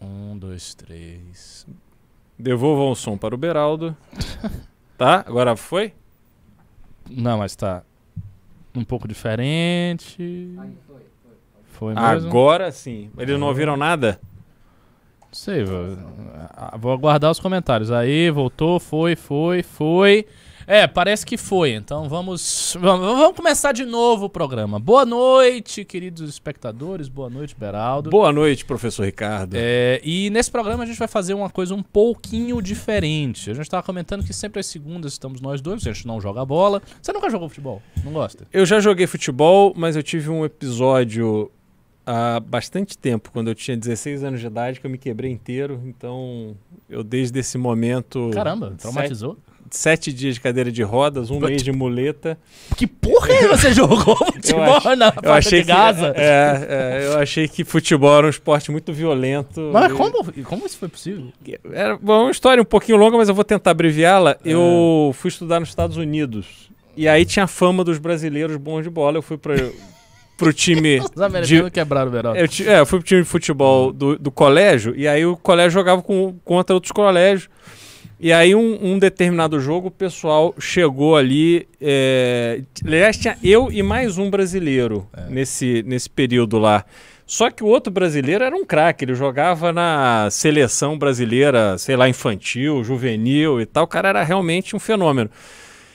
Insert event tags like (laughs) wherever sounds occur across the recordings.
Um, dois, três. Devolvam o som para o Beraldo. (laughs) tá? Agora foi? Não, mas tá um pouco diferente. Foi mesmo? Agora sim. Eles não ouviram nada? Não sei, vou, vou aguardar os comentários. Aí, voltou, foi, foi, foi. É, parece que foi. Então vamos, vamos, começar de novo o programa. Boa noite, queridos espectadores. Boa noite, Beraldo. Boa noite, professor Ricardo. É, e nesse programa a gente vai fazer uma coisa um pouquinho diferente. A gente estava comentando que sempre às segundas estamos nós dois, a gente não joga bola. Você nunca jogou futebol? Não gosta? Eu já joguei futebol, mas eu tive um episódio há bastante tempo, quando eu tinha 16 anos de idade, que eu me quebrei inteiro. Então, eu desde esse momento. Caramba, traumatizou? Sete, dias de cadeira de rodas, um mês de muleta. Que porra é você jogou (laughs) futebol na achei de Gaza? Que, é, é, eu achei que futebol era um esporte muito violento. Mas como, como isso foi possível? Era uma história um pouquinho longa, mas eu vou tentar abreviá-la. É. Eu fui estudar nos Estados Unidos. E aí tinha fama dos brasileiros bons de bola. Eu fui para (laughs) pro time. Os americanos de, quebraram o verão. Eu, é, eu fui pro time de futebol do, do colégio, e aí o colégio jogava com, contra outros colégios. E aí, um, um, determinado jogo, o pessoal chegou ali. É, aliás, tinha eu e mais um brasileiro é. nesse, nesse período lá. Só que o outro brasileiro era um craque, ele jogava na seleção brasileira, sei lá, infantil, juvenil e tal. O cara era realmente um fenômeno.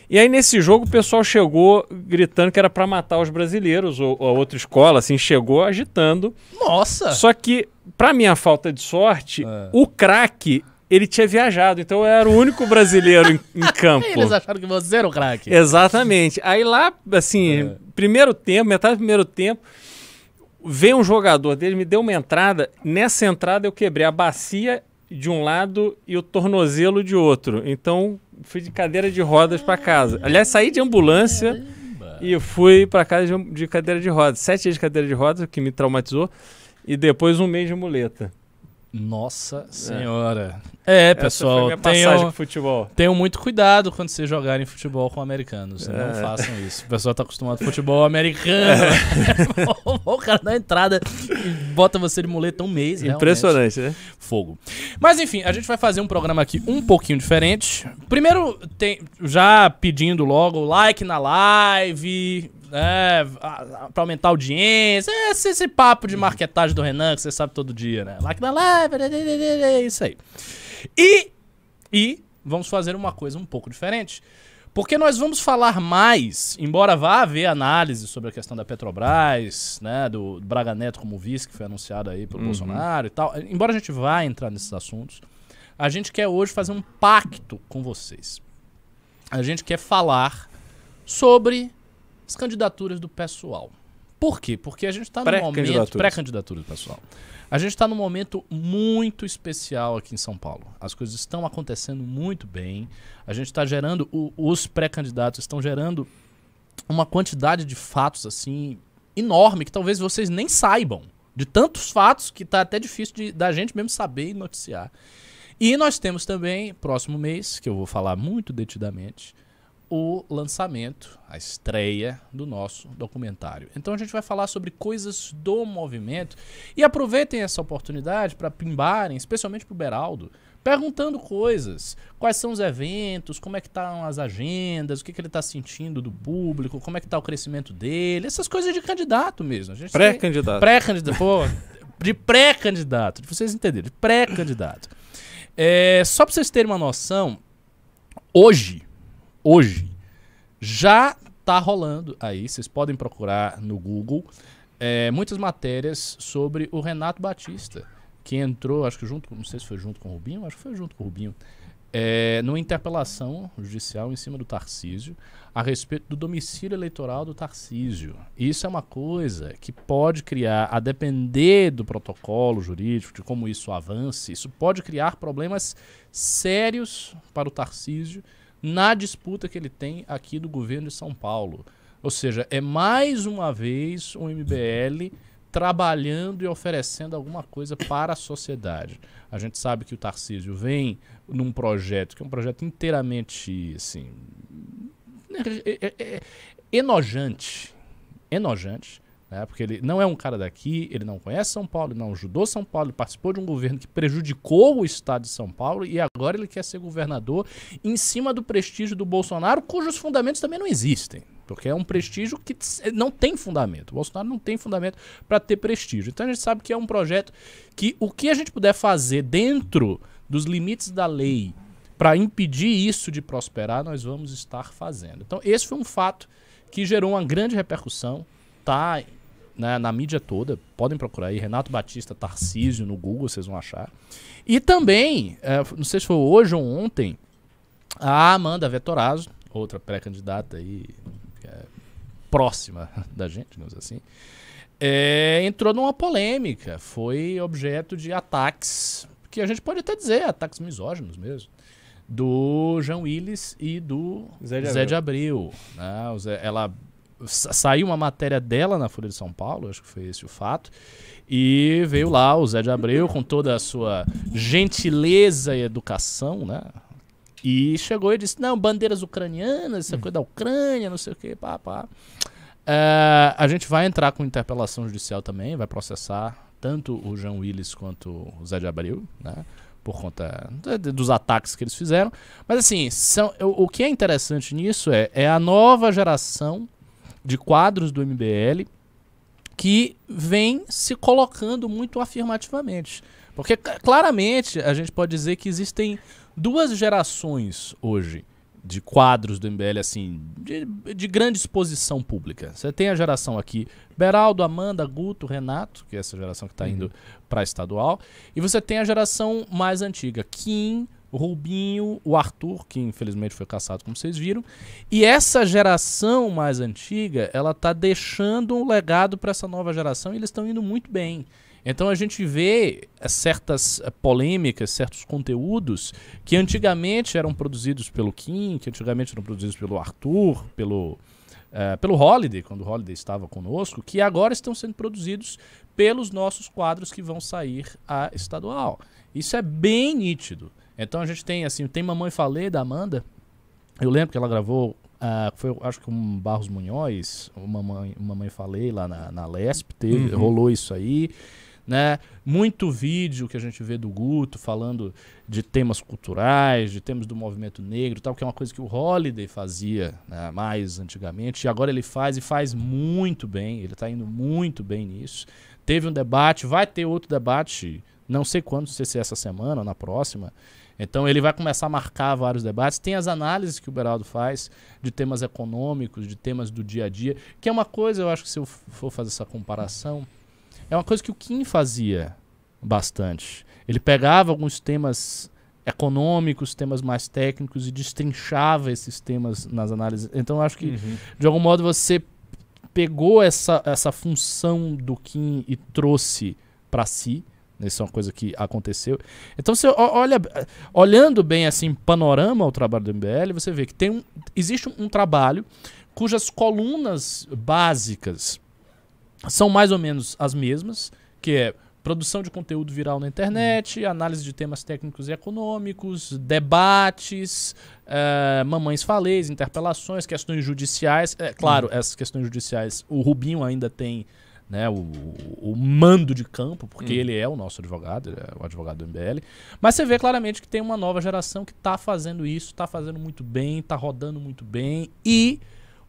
E aí nesse jogo o pessoal chegou gritando que era para matar os brasileiros, ou, ou, a outra escola, assim, chegou agitando. Nossa! Só que, para minha falta de sorte, é. o craque ele tinha viajado, então eu era o único brasileiro em, em, (laughs) campo. Eles acharam que você era o craque. Exatamente. Aí lá, assim, é. primeiro tempo, metade do primeiro tempo, veio um jogador dele, me deu uma entrada. Nessa entrada eu quebrei a bacia de um lado e o tornozelo de outro. Então fui de cadeira de rodas para casa. Aliás, saí de ambulância Caramba. e fui para casa de, de, cadeira de rodas. Sete dias de cadeira de rodas, que me traumatizou, e depois um mês de muleta. Nossa senhora. É, é pessoal, tenham, futebol. tenham muito cuidado quando vocês jogarem futebol com americanos. É. Não façam isso. O pessoal tá acostumado com futebol americano. É. (laughs) o cara dá entrada e bota você de muleta um mês. Impressionante, realmente. né? Fogo. Mas enfim, a gente vai fazer um programa aqui um pouquinho diferente. Primeiro, tem, já pedindo logo like na live, é, pra aumentar a audiência. É esse, esse papo de marketagem do Renan que você sabe todo dia, né? Like na live, é isso aí. E, e vamos fazer uma coisa um pouco diferente. Porque nós vamos falar mais, embora vá haver análise sobre a questão da Petrobras, né, do Braga Neto como vice, que foi anunciado aí pelo uhum. Bolsonaro e tal, embora a gente vá entrar nesses assuntos, a gente quer hoje fazer um pacto com vocês. A gente quer falar sobre as candidaturas do pessoal. Por quê? Porque a gente está no momento. Pré-candidaturas do pessoal. A gente está num momento muito especial aqui em São Paulo. As coisas estão acontecendo muito bem. A gente está gerando. O, os pré-candidatos estão gerando uma quantidade de fatos assim enorme que talvez vocês nem saibam. De tantos fatos que está até difícil de, da gente mesmo saber e noticiar. E nós temos também, próximo mês, que eu vou falar muito detidamente, o lançamento, a estreia do nosso documentário. Então a gente vai falar sobre coisas do movimento e aproveitem essa oportunidade para pimbarem, especialmente para o Beraldo, perguntando coisas. Quais são os eventos, como é que estão as agendas, o que, que ele está sentindo do público, como é que está o crescimento dele, essas coisas de candidato mesmo. Pré-candidato. Pré-candidato, pô, de pré-candidato, de vocês entenderem, de pré-candidato. É, só para vocês terem uma noção, hoje, hoje já tá rolando aí, vocês podem procurar no Google é, muitas matérias sobre o Renato Batista, que entrou, acho que junto, não sei se foi junto com o Rubinho, acho que foi junto com o Rubinho, é, numa interpelação judicial em cima do Tarcísio a respeito do domicílio eleitoral do Tarcísio. Isso é uma coisa que pode criar, a depender do protocolo jurídico, de como isso avance, isso pode criar problemas sérios para o Tarcísio na disputa que ele tem aqui do governo de São Paulo. Ou seja, é mais uma vez o MBL trabalhando e oferecendo alguma coisa para a sociedade. A gente sabe que o Tarcísio vem num projeto que é um projeto inteiramente assim é, é, é, enojante, enojante, né? Porque ele não é um cara daqui, ele não conhece São Paulo, não ajudou São Paulo, ele participou de um governo que prejudicou o estado de São Paulo e agora ele quer ser governador em cima do prestígio do Bolsonaro, cujos fundamentos também não existem. Porque é um prestígio que não tem fundamento. O Bolsonaro não tem fundamento para ter prestígio. Então a gente sabe que é um projeto que o que a gente puder fazer dentro dos limites da lei para impedir isso de prosperar, nós vamos estar fazendo. Então esse foi um fato que gerou uma grande repercussão, tá né, na mídia toda. Podem procurar aí, Renato Batista Tarcísio no Google, vocês vão achar. E também, é, não sei se foi hoje ou ontem, a Amanda Vettorazzo, outra pré-candidata aí, é, próxima (laughs) da gente, digamos assim, é, entrou numa polêmica. Foi objeto de ataques, que a gente pode até dizer, ataques misóginos mesmo, do João Willis e do Zé de Abreu. Zé de Abreu né? Zé, ela saiu uma matéria dela na Folha de São Paulo, acho que foi esse o fato. E veio lá o Zé de Abreu com toda a sua gentileza e educação, né? E chegou e disse: não, bandeiras ucranianas, essa coisa da Ucrânia, não sei o que, pá, pá. É, a gente vai entrar com interpelação judicial também, vai processar tanto o João Willis quanto o Zé de Abreu, né? Por conta dos ataques que eles fizeram. Mas assim, são, o, o que é interessante nisso é, é a nova geração de quadros do MBL que vem se colocando muito afirmativamente. Porque claramente a gente pode dizer que existem duas gerações hoje de quadros do MBL, assim, de, de, grande exposição pública. Você tem a geração aqui, Beraldo, Amanda, Guto, Renato, que é essa geração que está indo uhum. para estadual, e você tem a geração mais antiga, Kim, o Rubinho, o Arthur, que infelizmente foi caçado, como vocês viram. E essa geração mais antiga, ela está deixando um legado para essa nova geração e eles estão indo muito bem. Então a gente vê eh, certas eh, polêmicas, certos conteúdos que antigamente eram produzidos pelo Kim, que antigamente eram produzidos pelo Arthur, pelo, uh, pelo Holiday, quando o Holiday estava conosco, que agora estão sendo produzidos pelos nossos quadros que vão sair a estadual. Isso é bem nítido. Então a gente tem assim, tem Mamãe Falei da Amanda. Eu lembro que ela gravou, uh, foi acho que um Barros Munhoz, o Mamãe, Mamãe Falei lá na, na Lesp, teve, uhum. rolou isso aí. Né? Muito vídeo que a gente vê do Guto falando de temas culturais, de temas do movimento negro, tal, que é uma coisa que o Holiday fazia né, mais antigamente, e agora ele faz e faz muito bem, ele está indo muito bem nisso. Teve um debate, vai ter outro debate, não sei quando, não sei se é essa semana ou na próxima, então ele vai começar a marcar vários debates. Tem as análises que o Beraldo faz de temas econômicos, de temas do dia a dia, que é uma coisa, eu acho que se eu for fazer essa comparação, é uma coisa que o Kim fazia bastante. Ele pegava alguns temas econômicos, temas mais técnicos e destrinchava esses temas nas análises. Então eu acho que, uhum. de algum modo, você pegou essa, essa função do Kim e trouxe para si. Isso é uma coisa que aconteceu. Então, você olha, olhando bem assim, panorama ao trabalho do MBL, você vê que tem um, existe um, um trabalho cujas colunas básicas são mais ou menos as mesmas, que é produção de conteúdo viral na internet, uhum. análise de temas técnicos e econômicos, debates, uh, mamães falês, interpelações, questões judiciais. É, claro, uhum. essas questões judiciais, o Rubinho ainda tem né, o, o, mando de campo, porque hum. ele é o nosso advogado, é o advogado do MBL. Mas você vê claramente que tem uma nova geração que está fazendo isso, está fazendo muito bem, está rodando muito bem e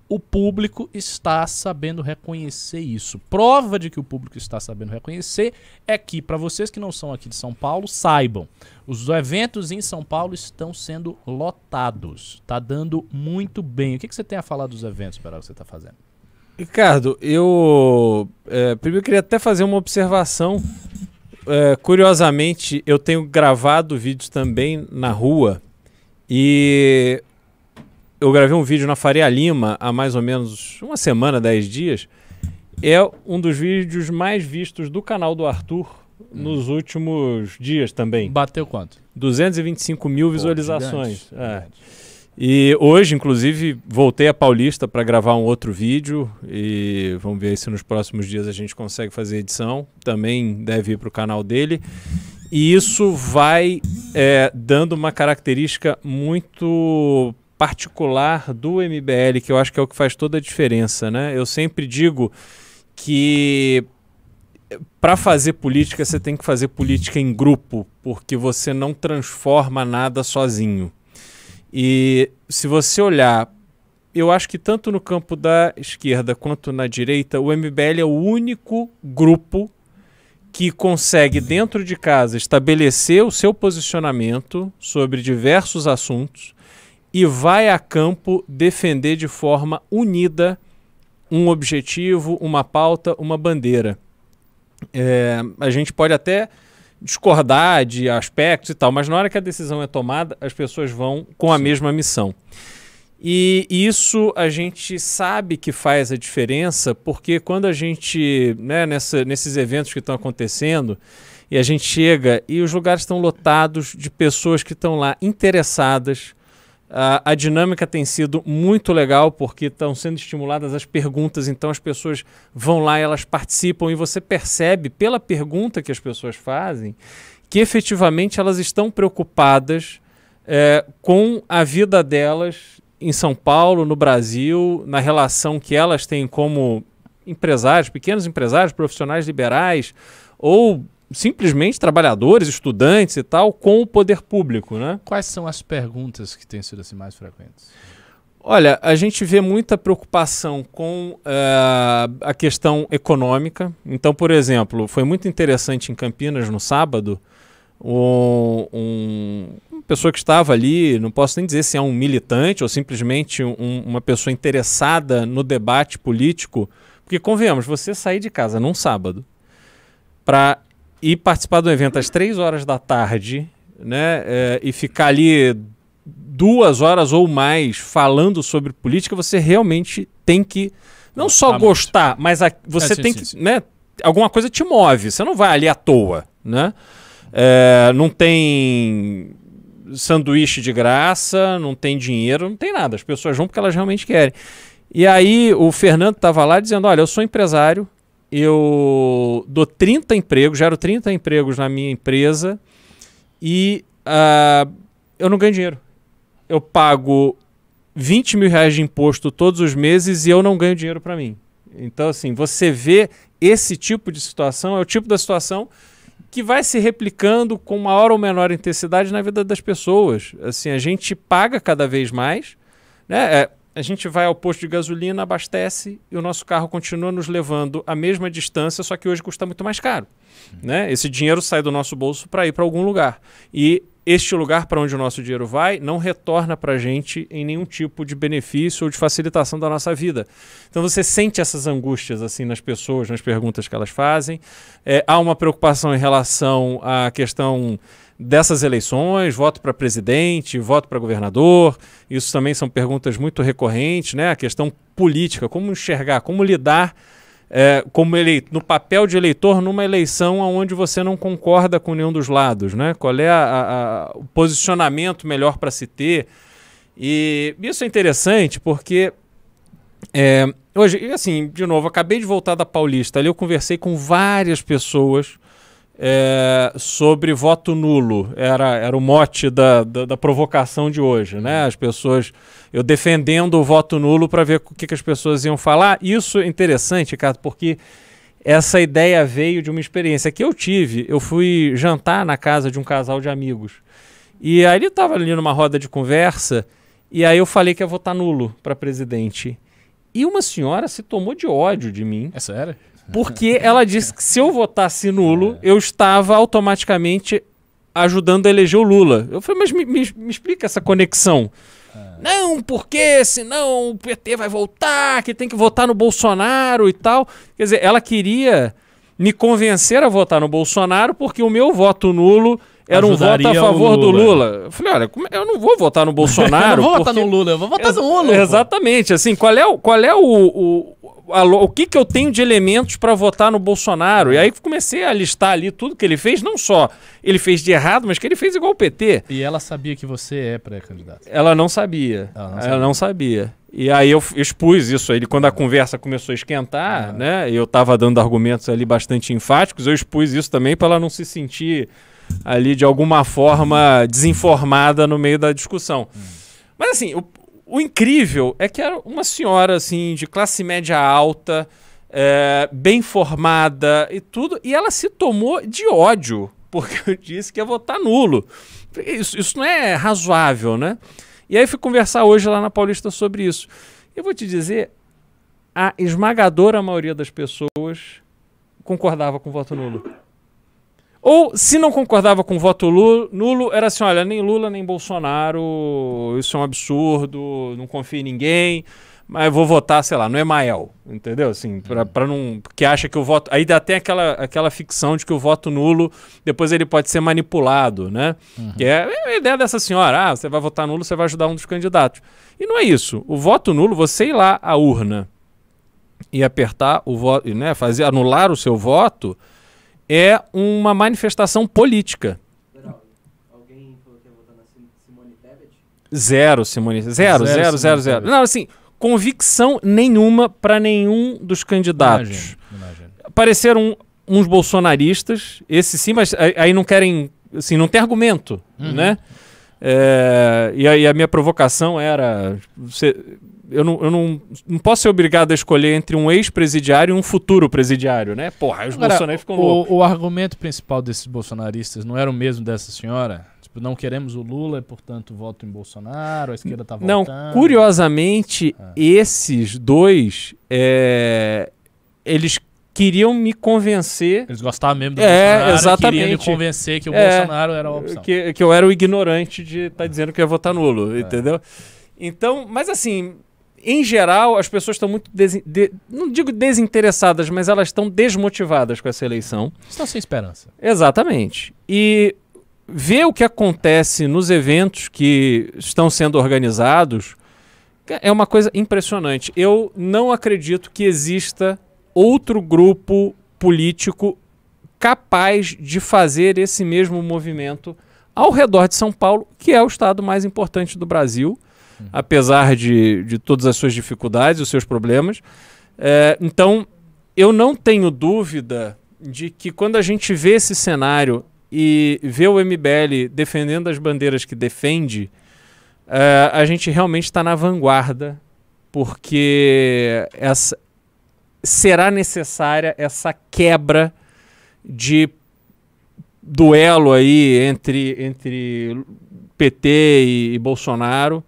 o público está sabendo reconhecer isso. Prova de que o público está sabendo reconhecer é que, para vocês que não são aqui de São Paulo, saibam, os eventos em São Paulo estão sendo lotados. Está dando muito bem. O que, que você tem a falar dos eventos, para que você está fazendo? Ricardo, eu é, primeiro queria até fazer uma observação. É, curiosamente, eu tenho gravado vídeos também na rua e eu gravei um vídeo na Faria Lima há mais ou menos uma semana, dez dias. É um dos vídeos mais vistos do canal do Arthur hum. nos últimos dias também. Bateu quanto? 225 mil visualizações. Pô, gigante, é. Gigante. E hoje, inclusive, voltei a Paulista para gravar um outro vídeo e vamos ver se nos próximos dias a gente consegue fazer edição. Também deve ir para o canal dele. E isso vai é, dando uma característica muito particular do MBL, que eu acho que é o que faz toda a diferença. Né? Eu sempre digo que para fazer política você tem que fazer política em grupo, porque você não transforma nada sozinho. E se você olhar, eu acho que tanto no campo da esquerda quanto na direita, o MBL é o único grupo que consegue, dentro de casa, estabelecer o seu posicionamento sobre diversos assuntos e vai a campo defender de forma unida um objetivo, uma pauta, uma bandeira. É, a gente pode até discordar de aspectos e tal, mas na hora que a decisão é tomada, as pessoas vão com a Sim. mesma missão. E isso a gente sabe que faz a diferença, porque quando a gente, né, nessa, nesses eventos que estão acontecendo, e a gente chega e os lugares estão lotados de pessoas que estão lá interessadas, a, a dinâmica tem sido muito legal porque estão sendo estimuladas as perguntas, então as pessoas vão lá elas participam e você percebe pela pergunta que as pessoas fazem que efetivamente elas estão preocupadas é, com a vida delas em São Paulo, no Brasil, na relação que elas têm como empresários, pequenos empresários, profissionais liberais ou simplesmente trabalhadores, estudantes e tal, com o poder público, né? Quais são as perguntas que têm sido assim mais frequentes? Olha, a gente vê muita preocupação com uh, a questão econômica. Então, por exemplo, foi muito interessante em Campinas no sábado, um, um, uma pessoa que estava ali, não posso nem dizer se é um militante ou simplesmente um, uma pessoa interessada no debate político, porque convenhamos, você sair de casa num sábado para e participar do evento às três horas da tarde, né? É, e ficar ali duas horas ou mais falando sobre política, você realmente tem que não só tá gostar, muito. mas a, você é, sim, tem sim, que, sim. né? Alguma coisa te move. Você não vai ali à toa, né? É, não tem sanduíche de graça, não tem dinheiro, não tem nada. As pessoas vão porque elas realmente querem. E aí o Fernando estava lá dizendo: Olha, eu sou empresário, eu dou 30 empregos, gero 30 empregos na minha empresa e uh, eu não ganho dinheiro. Eu pago 20 mil reais de imposto todos os meses e eu não ganho dinheiro para mim. Então, assim, você vê esse tipo de situação, é o tipo da situação que vai se replicando com maior ou menor intensidade na vida das pessoas. Assim, a gente paga cada vez mais, né? É, a gente vai ao posto de gasolina, abastece e o nosso carro continua nos levando a mesma distância, só que hoje custa muito mais caro. Uhum. Né? Esse dinheiro sai do nosso bolso para ir para algum lugar. E este lugar para onde o nosso dinheiro vai não retorna para a gente em nenhum tipo de benefício ou de facilitação da nossa vida. Então você sente essas angústias assim nas pessoas, nas perguntas que elas fazem. É, há uma preocupação em relação à questão dessas eleições, voto para presidente, voto para governador. Isso também são perguntas muito recorrentes, né? A questão política, como enxergar, como lidar é, como eleito, no papel de eleitor numa eleição onde você não concorda com nenhum dos lados, né? Qual é a, a, o posicionamento melhor para se ter? E isso é interessante porque é, hoje, assim, de novo, acabei de voltar da Paulista. Ali eu conversei com várias pessoas é, sobre voto nulo. Era, era o mote da, da, da, provocação de hoje, né? As pessoas, eu defendendo o voto nulo para ver o que, que as pessoas iam falar. Isso é interessante, Ricardo, porque essa ideia veio de uma experiência que eu tive. Eu fui jantar na casa de um casal de amigos. E aí ele estava ali numa roda de conversa, e aí eu falei que ia votar nulo para presidente. E uma senhora se tomou de ódio de mim. É sério? Porque ela disse que se eu votasse nulo, eu estava automaticamente ajudando a eleger o Lula. Eu falei, mas me, me, me explica essa conexão. Não, porque senão o PT vai voltar, que tem que votar no Bolsonaro e tal. Quer dizer, ela queria me convencer a votar no Bolsonaro porque o meu voto nulo era um voto a favor Lula. do Lula. Eu falei, olha, eu não vou votar no (laughs) Bolsonaro. eu não vou porque... votar no Lula, eu vou votar no Lula. Exatamente, assim, qual é o, qual é o, o, o que, que eu tenho de elementos para votar no Bolsonaro? E aí comecei a listar ali tudo que ele fez, não só ele fez de errado, mas que ele fez igual o PT. E ela sabia que você é pré-candidato? Ela não sabia. Ela não sabia. Ela não sabia. E aí eu expus isso aí, quando a conversa começou a esquentar, uhum. né? Eu estava dando argumentos ali bastante enfáticos, eu expus isso também para ela não se sentir ali de alguma forma desinformada no meio da discussão. Uhum. Mas assim, o, o incrível é que era uma senhora assim de classe média alta, é, bem formada e tudo, e ela se tomou de ódio, (laughs) porque eu disse que ia votar nulo. Isso, isso não é razoável, né? E aí fui conversar hoje lá na Paulista sobre isso. Eu vou te dizer, a esmagadora maioria das pessoas concordava com o voto nulo. Ou, se não concordava com o voto nulo, era assim: olha, nem Lula nem Bolsonaro, isso é um absurdo, não confio em ninguém, mas vou votar, sei lá, no Emael, entendeu? Assim, pra, pra não. Porque acha que o voto. Aí dá até aquela, aquela ficção de que o voto nulo, depois ele pode ser manipulado, né? Uhum. Que é a ideia dessa senhora: ah, você vai votar nulo, você vai ajudar um dos candidatos. E não é isso. O voto nulo, você ir lá à urna e apertar o voto, né, fazer anular o seu voto é uma manifestação política. Alguém falou que ia votar na Simone? Zero, Simone. Zero, zero, zero, zero. Não, assim, convicção nenhuma para nenhum dos candidatos. Imagina. Apareceram uns bolsonaristas, esses sim, mas aí não querem, assim, não tem argumento, uhum. né? É, e, a, e, a, minha provocação era: você, eu, não, eu não, não posso ser obrigado a escolher entre um ex-presidiário e um futuro presidiário, né? Porra, os bolsonaristas ficam loucos. O, argumento principal desses bolsonaristas não era o mesmo dessa senhora? Tipo, não queremos o Lula e, portanto, voto em Bolsonaro, a esquerda tá votando. Não, curiosamente, é. esses dois, é, eles queriam me convencer. Eles gostavam mesmo do é, Bolsonaro exatamente. queriam me convencer que o é, Bolsonaro era a opção. Que, que eu era o ignorante de estar tá dizendo que ia votar nulo, é. entendeu? Então, mas assim, em geral, as pessoas estão muito. De, não digo desinteressadas, mas elas estão desmotivadas com essa eleição. Estão sem esperança. Exatamente. E ver o que acontece nos eventos que estão sendo organizados é uma coisa impressionante. Eu não acredito que exista outro grupo político capaz de fazer esse mesmo movimento ao redor de São Paulo, que é o estado mais importante do Brasil uhum. apesar de, de todas as suas dificuldades, os seus problemas. É, então, eu não tenho dúvida de que quando a gente vê esse cenário e vê o MBL defendendo as bandeiras que defende, é, a gente realmente está na vanguarda, porque essa, será necessária essa quebra de duelo aí entre, entre PT e, e Bolsonaro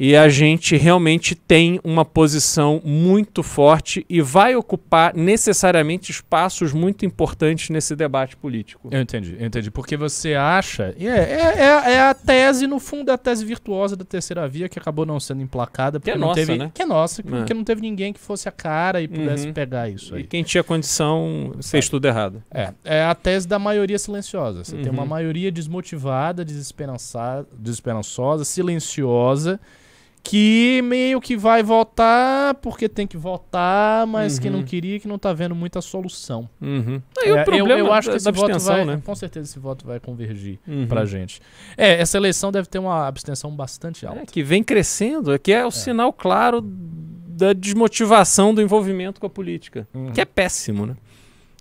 e a gente realmente tem uma posição muito forte e vai ocupar necessariamente espaços muito importantes nesse debate político. Eu entendi, eu entendi. Porque você acha. É, é, é, é a tese, no fundo, é a tese virtuosa da terceira via que acabou não sendo emplacada. Porque que é não nossa, teve, né? Que é nossa, porque é. não teve ninguém que fosse a cara e pudesse uhum. pegar isso aí. E quem tinha condição fez é. tudo errado. É, é a tese da maioria silenciosa. Você uhum. tem uma uhum. maioria desmotivada, desesperançada, desesperançosa, silenciosa que meio que vai votar porque tem que votar, mas uhum. que não queria, que não tá vendo muita solução. Uhum. É, o problema eu, eu acho que esse voto vai, né? com certeza esse voto vai convergir uhum. pra gente. É, essa eleição deve ter uma abstenção bastante alta. É, que vem crescendo, é que é o é. sinal claro da desmotivação do envolvimento com a política, uhum. que é péssimo, né?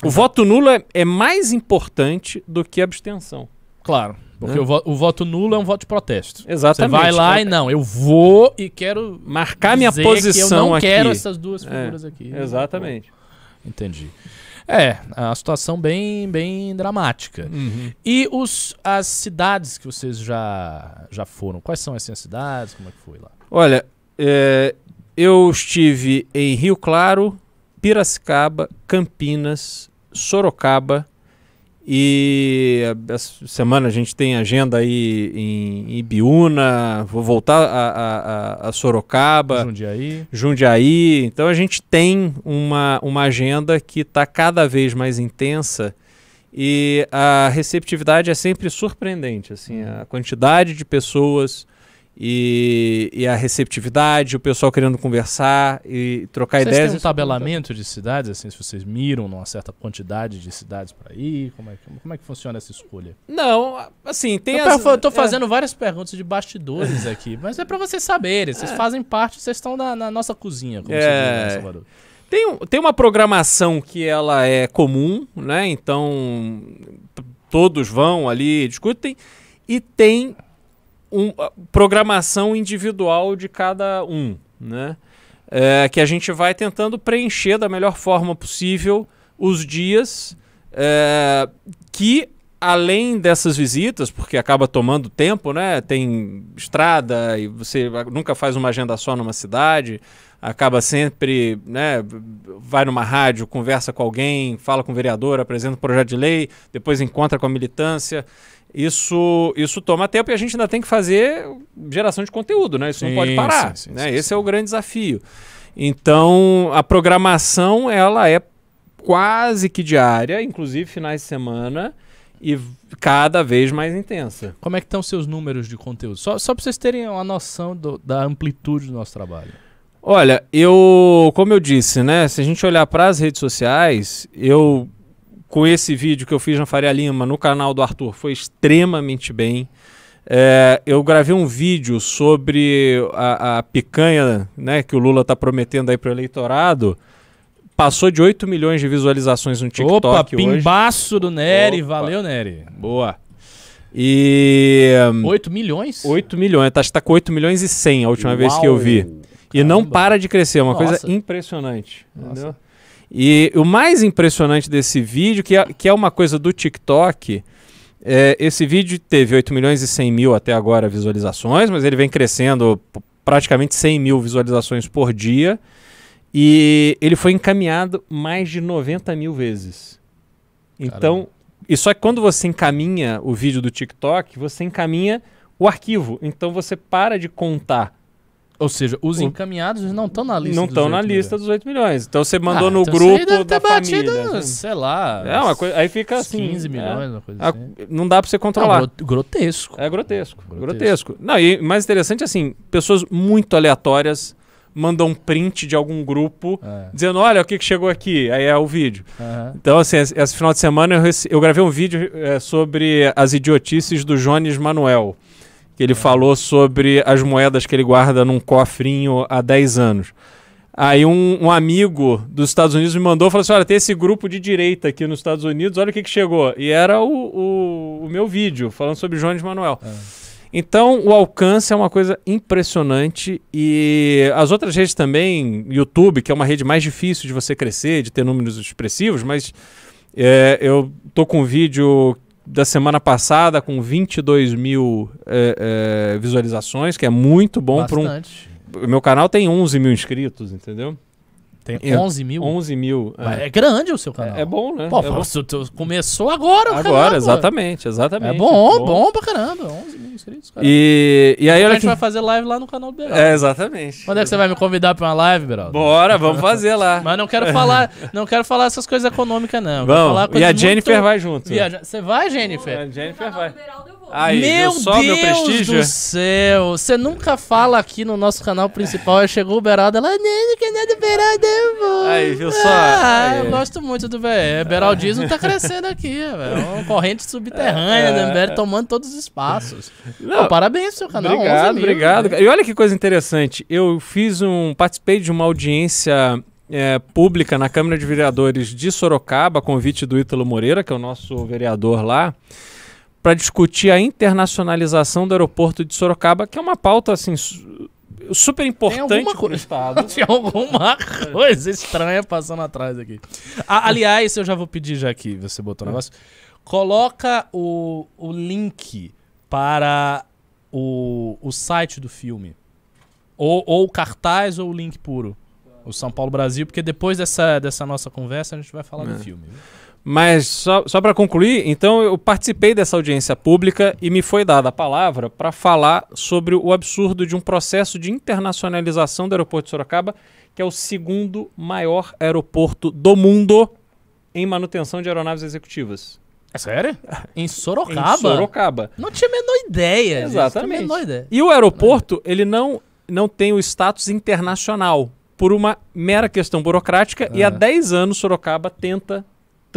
O voto nulo é, é mais importante do que a abstenção. Claro. Porque é. o, vo o, voto nulo é um voto de protesto. Exatamente. Você vai lá é. e não, eu vou e quero marcar minha posição que eu não aqui. quero essas duas é, figuras é. aqui. Exatamente. Entendi. É, a situação bem, bem dramática. Uhum. E os, as cidades que vocês já, já foram, quais são essas cidades? Como é que foi lá? Olha, é, eu estive em Rio Claro, Piracicaba, Campinas, Sorocaba, e essa semana a gente tem agenda aí em Ibiúna, vou voltar a, a, a, Sorocaba. Jundiaí. Jundiaí. Então a gente tem uma, uma agenda que está cada vez mais intensa e a receptividade é sempre surpreendente. Assim, a quantidade de pessoas e, e, a receptividade, o pessoal querendo conversar e trocar vocês ideias. Tem um tabelamento de cidades, assim, se vocês miram numa certa quantidade de cidades para ir? Como é, que, como é que funciona essa escolha? Não, assim, tem eu as... Eu tô é. fazendo é... várias perguntas de bastidores (laughs) aqui, mas é para vocês saberem, vocês é. fazem parte, vocês estão na, na nossa cozinha, como é... você diz, Salvador. Tem, tem uma programação que ela é comum, né? Então, todos vão ali, discutem, e tem um, programação individual de cada um, né? é, que a gente vai tentando preencher da melhor forma possível os dias é, que além dessas visitas, porque acaba tomando tempo, né? Tem estrada e você nunca faz uma agenda só numa cidade, acaba sempre, né? Vai numa rádio, conversa com alguém, fala com o vereador, apresenta um projeto de lei, depois encontra com a militância. Isso, isso toma tempo e a gente ainda tem que fazer geração de conteúdo, né? Isso sim, não pode parar. Sim, sim, né? Esse é o grande desafio. Então, a programação ela é quase que diária, inclusive finais de semana e cada vez mais intensa. Como é que estão seus números de conteúdo? Só, só para vocês terem uma noção do, da amplitude do nosso trabalho. Olha, eu, como eu disse, né? Se a gente olhar para as redes sociais, eu com esse vídeo que eu fiz na Faria Lima no canal do Arthur foi extremamente bem. É, eu gravei um vídeo sobre a, a picanha, né, que o Lula está prometendo aí para o eleitorado passou de 8 milhões de visualizações no TikTok Opa, pimbaço hoje. do Nery, Opa. valeu Nery. Boa. E 8 milhões? 8 milhões, tá, tá com 8 milhões e 100 a última Uau. vez que eu vi. Caramba. E não para de crescer, é uma Nossa. coisa impressionante. Nossa. E o mais impressionante desse vídeo, que é, que é uma coisa do TikTok, é, esse vídeo teve 8 milhões e 100 mil até agora visualizações, mas ele vem crescendo praticamente 100 mil visualizações por dia. E ele foi encaminhado mais de 90 mil vezes. Então, Caramba. e só que quando você encaminha o vídeo do TikTok, você encaminha o arquivo. Então você para de contar. Ou seja, os encaminhados não estão na lista Não estão na lista milhões. dos 8 milhões. Então você mandou ah, no então grupo da família. Batido, sei lá. É uma coisa, aí fica assim. 15 milhões, é, uma coisa assim. Não dá para você controlar. Não, grotesco. É grotesco, grotesco. Grotesco. Não, e mais interessante assim, pessoas muito aleatórias manda um print de algum grupo é. dizendo, olha o que, que chegou aqui. Aí é o vídeo. Uhum. Então, assim, esse, esse, final de semana eu, eu gravei um vídeo é, sobre as idiotices do Jones Manuel. Que ele falou sobre as moedas que ele guarda num cofrinho há 10 anos. Aí um, um, amigo dos Estados Unidos me mandou e falou assim: olha, tem esse grupo de direita aqui nos Estados Unidos, olha o que, que chegou. E era o, o, o meu vídeo falando sobre Jones Manuel. É. Então, o alcance é uma coisa impressionante e as outras redes também, YouTube, que é uma rede mais difícil de você crescer, de ter números expressivos, mas é, eu tô com um vídeo da semana passada com 22 mil é, é, visualizações, que é muito bom para um. Meu canal tem 11 mil inscritos, entendeu? Tem 11 mil? 11 mil. É. é. grande o seu canal. É, é bom, né? Pô, é bom. começou agora o Agora, canal, exatamente, exatamente. É bom, bom, bom pra caramba. 11 mil inscritos, cara. E, e aí, a gente que... vai fazer live lá no canal do Beraldo. É, exatamente. Quando é que você vai me convidar pra uma live, Beraldo? Bora, vamos fazer lá. (laughs) Mas não quero falar, não quero falar essas coisas econômicas, não. Vamos. E a Jennifer muito... vai junto. Você vai, Jennifer? A Jennifer vai. Aí, meu Deus meu prestígio? do céu! Você nunca fala aqui no nosso canal principal. Aí chegou o Beraldo, ela, não, que não é do Beraldo. Aí, viu só? Ah, aí. eu gosto muito do BR. Beraldismo tá crescendo aqui, velho. É uma corrente subterrânea, é, né, tomando todos os espaços. Não, Pô, parabéns pro seu canal. Obrigado, obrigado. Né? E olha que coisa interessante. Eu fiz um. participei de uma audiência. É, pública na Câmara de Vereadores de Sorocaba, convite do Ítalo Moreira, que é o nosso vereador lá para discutir a internacionalização do aeroporto de Sorocaba, que é uma pauta assim super importante para o estado. (laughs) Tem alguma coisa estranha passando atrás aqui. Ah, aliás, eu já vou pedir já que você botou o negócio. Coloca o, o link para o, o site do filme. Ou, ou o cartaz ou o link puro. O São Paulo Brasil, porque depois dessa, dessa nossa conversa a gente vai falar é. do filme. Viu? Mas só, só para concluir, então eu participei dessa audiência pública e me foi dada a palavra para falar sobre o absurdo de um processo de internacionalização do aeroporto de Sorocaba, que é o segundo maior aeroporto do mundo em manutenção de aeronaves executivas. É sério? Em Sorocaba? em Sorocaba. Não tinha a menor ideia. Exatamente. Menor ideia. E o aeroporto, ele não, não tem o status internacional por uma mera questão burocrática é. e há 10 anos Sorocaba tenta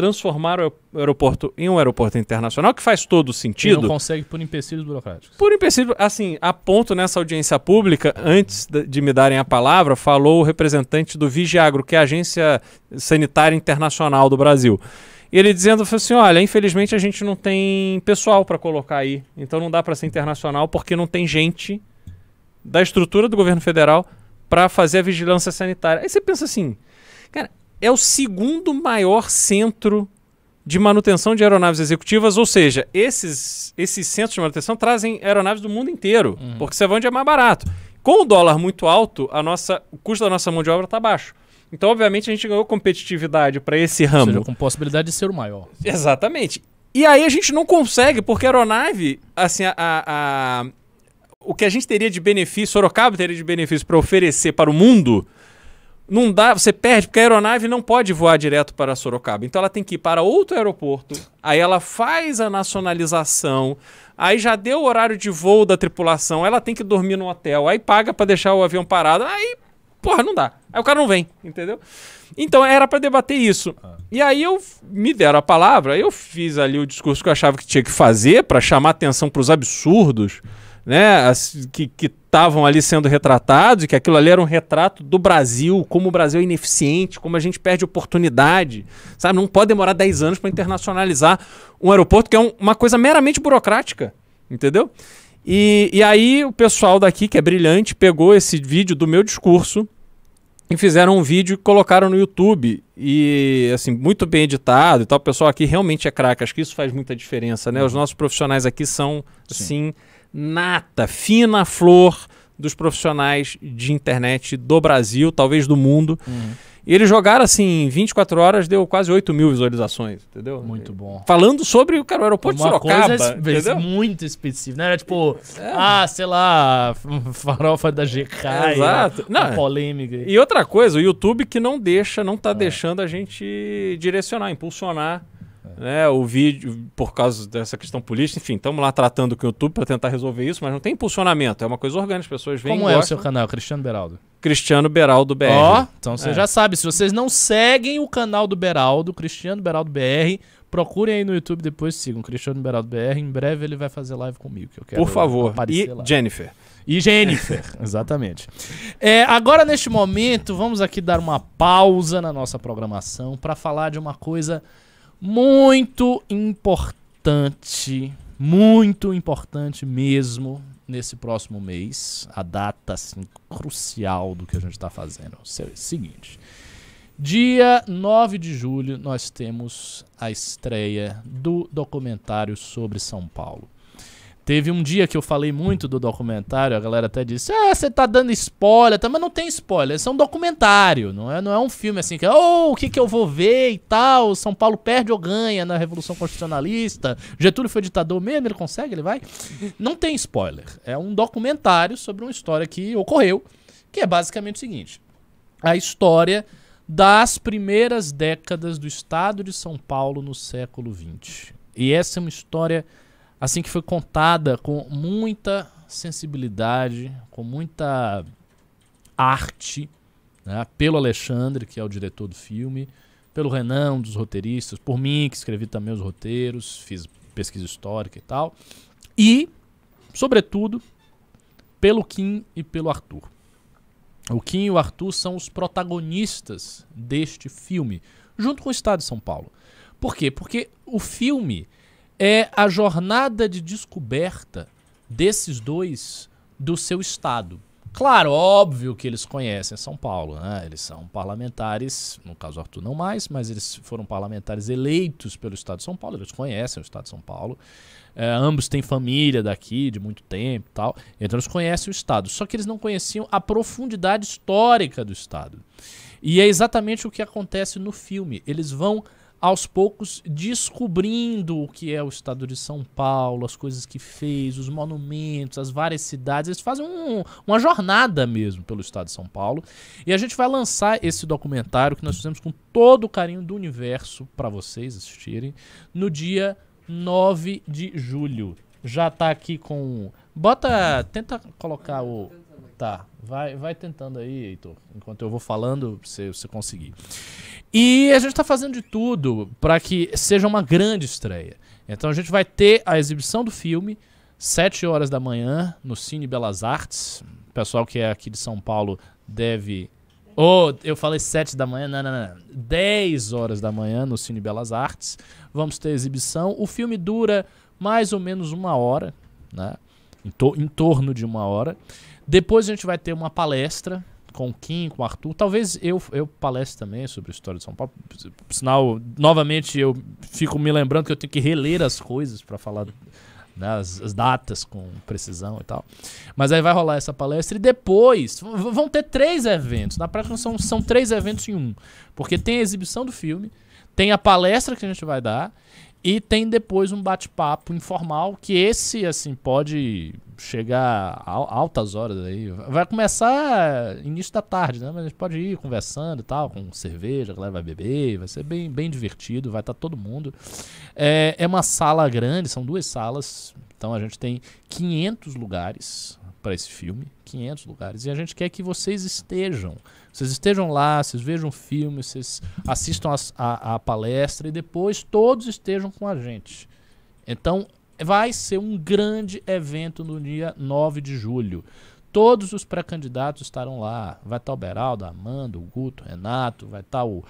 transformar o aeroporto em um aeroporto internacional, que faz todo sentido. E não consegue por empecilhos burocráticos. Por empecilhos, assim, a ponto nessa audiência pública, antes de me darem a palavra, falou o representante do Vigiagro, que é a Agência Sanitária Internacional do Brasil. E ele dizendo assim: olha, infelizmente a gente não tem pessoal para colocar aí, então não dá para ser internacional porque não tem gente da estrutura do governo federal para fazer a vigilância sanitária. Aí você pensa assim, cara, é o segundo maior centro de manutenção de aeronaves executivas, ou seja, esses, esses centros de manutenção trazem aeronaves do mundo inteiro, Uhum. porque você onde é mais barato. Com o dólar muito alto, a nossa, o custo da nossa mão de obra está baixo. Então, obviamente, a gente ganhou competitividade para esse Ou ramo. seja, com possibilidade de ser o maior. Exatamente. E aí a gente não consegue, porque a aeronave, assim, a, a- a- o que a gente teria de benefício, Sorocaba teria de benefício para oferecer para o mundo, não dá, você perde, porque a aeronave não pode voar direto para Sorocaba. Então ela tem que ir para outro aeroporto, aí ela faz a nacionalização, aí já deu o horário de voo da tripulação, ela tem que dormir no hotel, aí paga para deixar o avião parado, aí, porra, não dá. Aí o cara não vem, entendeu? Então era para debater isso. E aí eu me deram a palavra, eu fiz ali o discurso que eu achava que tinha que fazer para chamar atenção para os absurdos, né, as- que estavam ali sendo retratados e que aquilo ali era um retrato do Brasil, como o Brasil é ineficiente, como a gente perde oportunidade, sabe? Não pode demorar 10 anos para internacionalizar um aeroporto que é um- uma coisa meramente burocrática, entendeu? E, e aí o pessoal daqui, que é brilhante, pegou esse vídeo do meu discurso e fizeram um vídeo e colocaram no YouTube. E, assim, muito bem editado e tal. O pessoal aqui realmente é craque. Acho que isso faz muita diferença, né? Os nossos profissionais aqui são, assim, nata, fina flor dos profissionais de internet do Brasil, talvez do mundo. E eles jogaram, assim, em 24 horas, deu quase 8 mil visualizações, entendeu? Muito bom. Falando sobre cara, o aeroporto de Uma Sorocaba, coisa entendeu? muito específica, né? Era tipo, ah, sei lá, (laughs) farofa da GK, É, exato. uma, uma Não, polêmica. E outra coisa, o YouTube que não deixa, não tá deixando a gente direcionar, impulsionar né, o vídeo por causa dessa questão política. Enfim, estamos lá tratando com o YouTube para tentar resolver isso, mas não tem impulsionamento. É uma coisa orgânica, as pessoas vêm Como é o seu canal, Cristiano Beraldo? Cristiano Beraldo BR. Ó, então você É. já sabe, se vocês não seguem o canal do Beraldo, Cristiano Beraldo BR, procurem aí no YouTube depois sigam Cristiano Beraldo BR, em breve ele vai fazer live comigo, que eu quero por favor. E lá. Jennifer. E Jennifer, (laughs) exatamente. É, agora, neste momento, vamos aqui dar uma pausa na nossa programação para falar de uma coisa muito importante, muito importante mesmo nesse próximo mês, a data assim, crucial do que a gente está fazendo. É o seguinte. Dia 9 de julho, nós temos a estreia do documentário sobre São Paulo. Teve um dia que eu falei muito do documentário, a galera até disse: Ah, você tá dando spoiler, tá? mas não tem spoiler, isso é um documentário, não é, não é um filme assim que, oh, o que, que eu vou ver e tal. São Paulo perde ou ganha na Revolução Constitucionalista. Getúlio foi ditador mesmo, ele consegue, ele vai. Não tem spoiler. É um documentário sobre uma história que ocorreu, que é basicamente o seguinte: a história das primeiras décadas do estado de São Paulo no século XX. E essa é uma história assim que foi contada com muita sensibilidade, com muita arte, né, pelo Alexandre, que é o diretor do filme, pelo Renan, um dos roteiristas, por mim, que escrevi também os roteiros, fiz pesquisa histórica e tal, e, sobretudo, pelo Kim e pelo Arthur. O Kim e o Arthur são os protagonistas deste filme, junto com o Estado de São Paulo. Por quê? Porque o filme é a jornada de descoberta desses dois do seu estado. Claro, óbvio que eles conhecem São Paulo, né? Eles são parlamentares, no caso Arthur não mais, mas eles foram parlamentares eleitos pelo estado de São Paulo, eles conhecem o estado de São Paulo. É, ambos têm família daqui de muito tempo tal, então eles conhecem o estado. Só que eles não conheciam a profundidade histórica do estado. E é exatamente o que acontece no filme. Eles vão aos poucos descobrindo o que é o estado de São Paulo, as coisas que fez, os monumentos, as várias cidades. Eles fazem um- uma jornada mesmo pelo estado de São Paulo. E a gente vai lançar esse documentário que nós fizemos com todo o carinho do universo para vocês assistirem no dia 9 de julho. Já tá aqui com. Bota. Tenta colocar o. Tá, vai, vai tentando aí, Heitor. Enquanto eu vou falando, pra você, conseguir. E a gente tá fazendo de tudo para que seja uma grande estreia. Então a gente vai ter a exibição do filme, 7 horas da manhã, no Cine Belas Artes. O pessoal que é aqui de São Paulo deve. Oh, eu falei 7 da manhã, não, não, não. 10 horas da manhã no Cine Belas Artes. Vamos ter exibição. O filme dura mais ou menos uma hora, né? Em, to- em torno de uma hora. Depois a gente vai ter uma palestra com o Kim, com o Arthur. Talvez eu, eu palestre também sobre a história de São Paulo. Por sinal, novamente eu fico me lembrando que eu tenho que reler as coisas para falar né, as, as, datas com precisão e tal. Mas aí vai rolar essa palestra e depois vão ter três eventos. Na prática são, são três eventos em um. Porque tem a exibição do filme, tem a palestra que a gente vai dar e tem depois um bate-papo informal, que esse, assim, pode chegar a altas horas aí. Vai começar início da tarde, né? Mas a gente pode ir conversando e tal, com cerveja, a galera vai beber, vai ser bem, bem divertido, vai estar tá todo mundo. É, é uma sala grande, são duas salas, então a gente tem 500 lugares para esse filme, 500 lugares, e a gente quer que vocês estejam. Vocês estejam lá, vocês vejam o filme, vocês assistam a, a, a palestra e depois todos estejam com a gente. Então, vai ser um grande evento no dia 9 de julho. Todos os pré-candidatos estarão lá. Vai estar o Beraldo, Amanda, o Guto, o Renato, vai estar o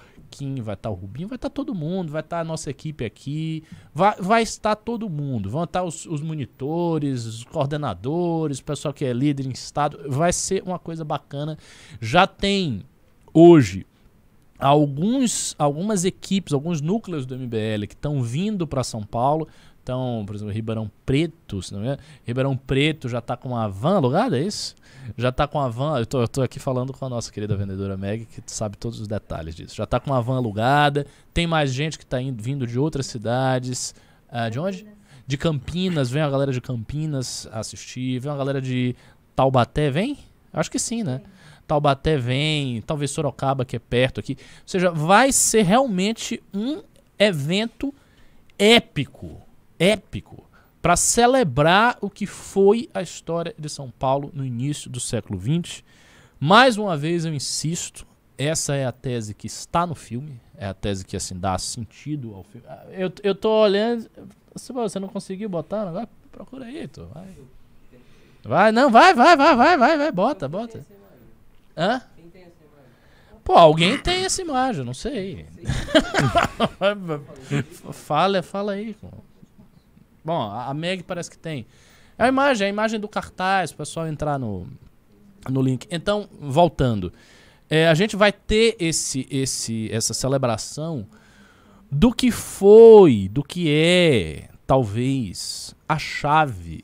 Vai estar o Rubinho, vai estar todo mundo, vai estar a nossa equipe aqui, vai, vai estar todo mundo. Vão estar os, os monitores, os coordenadores, o pessoal que é líder em estado. Vai ser uma coisa bacana. Já tem hoje alguns, algumas equipes, alguns núcleos do MBL que estão vindo para São Paulo. Então, por exemplo, Ribeirão Preto, se não me engano, Ribeirão Preto já está com uma van alugada, é isso? Já está com a van, eu tô aqui falando com a nossa querida vendedora Meg, que sabe todos os detalhes disso. Já está com uma van alugada, tem mais gente que está vindo de outras cidades. Uh, de onde? De Campinas, vem a galera de Campinas assistir, vem a galera de Taubaté, vem? Acho que sim, né? Taubaté vem, talvez Sorocaba, que é perto aqui. Ou seja, vai ser realmente um evento épico épico para celebrar o que foi a história de São Paulo no início do século XX. Mais uma vez eu insisto, essa é a tese que está no filme, é a tese que assim dá sentido ao filme. Ah, eu, eu tô olhando, você não conseguiu botar, agora procura aí, tu, vai. Vai, não, vai, vai, vai, vai, vai, vai, bota, bota. Hã? Pô, alguém tem essa imagem, não sei. (laughs) (laughs) fala, fala aí. Bom, a Meg parece que tem. É a imagem, é a imagem do cartaz, o pessoal entrar no, no link. Então, voltando. É, a gente vai ter esse, esse, essa celebração do que foi, do que é, talvez, a chave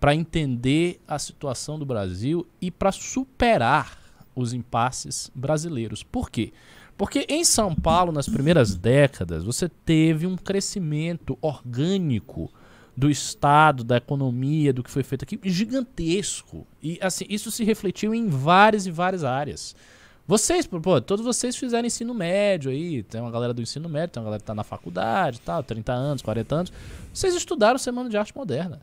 para entender a situação do Brasil e para superar os impasses brasileiros. Por quê? Porque em São Paulo, nas primeiras décadas, você teve um crescimento orgânico do Estado, da economia, do que foi feito aqui, gigantesco. E assim, isso se refletiu em várias e várias áreas. Vocês, pô, todos vocês fizeram ensino médio aí, tem uma galera do ensino médio, tem uma galera que tá na faculdade tal, 30 anos, 40 anos. Vocês estudaram Semana de Arte Moderna.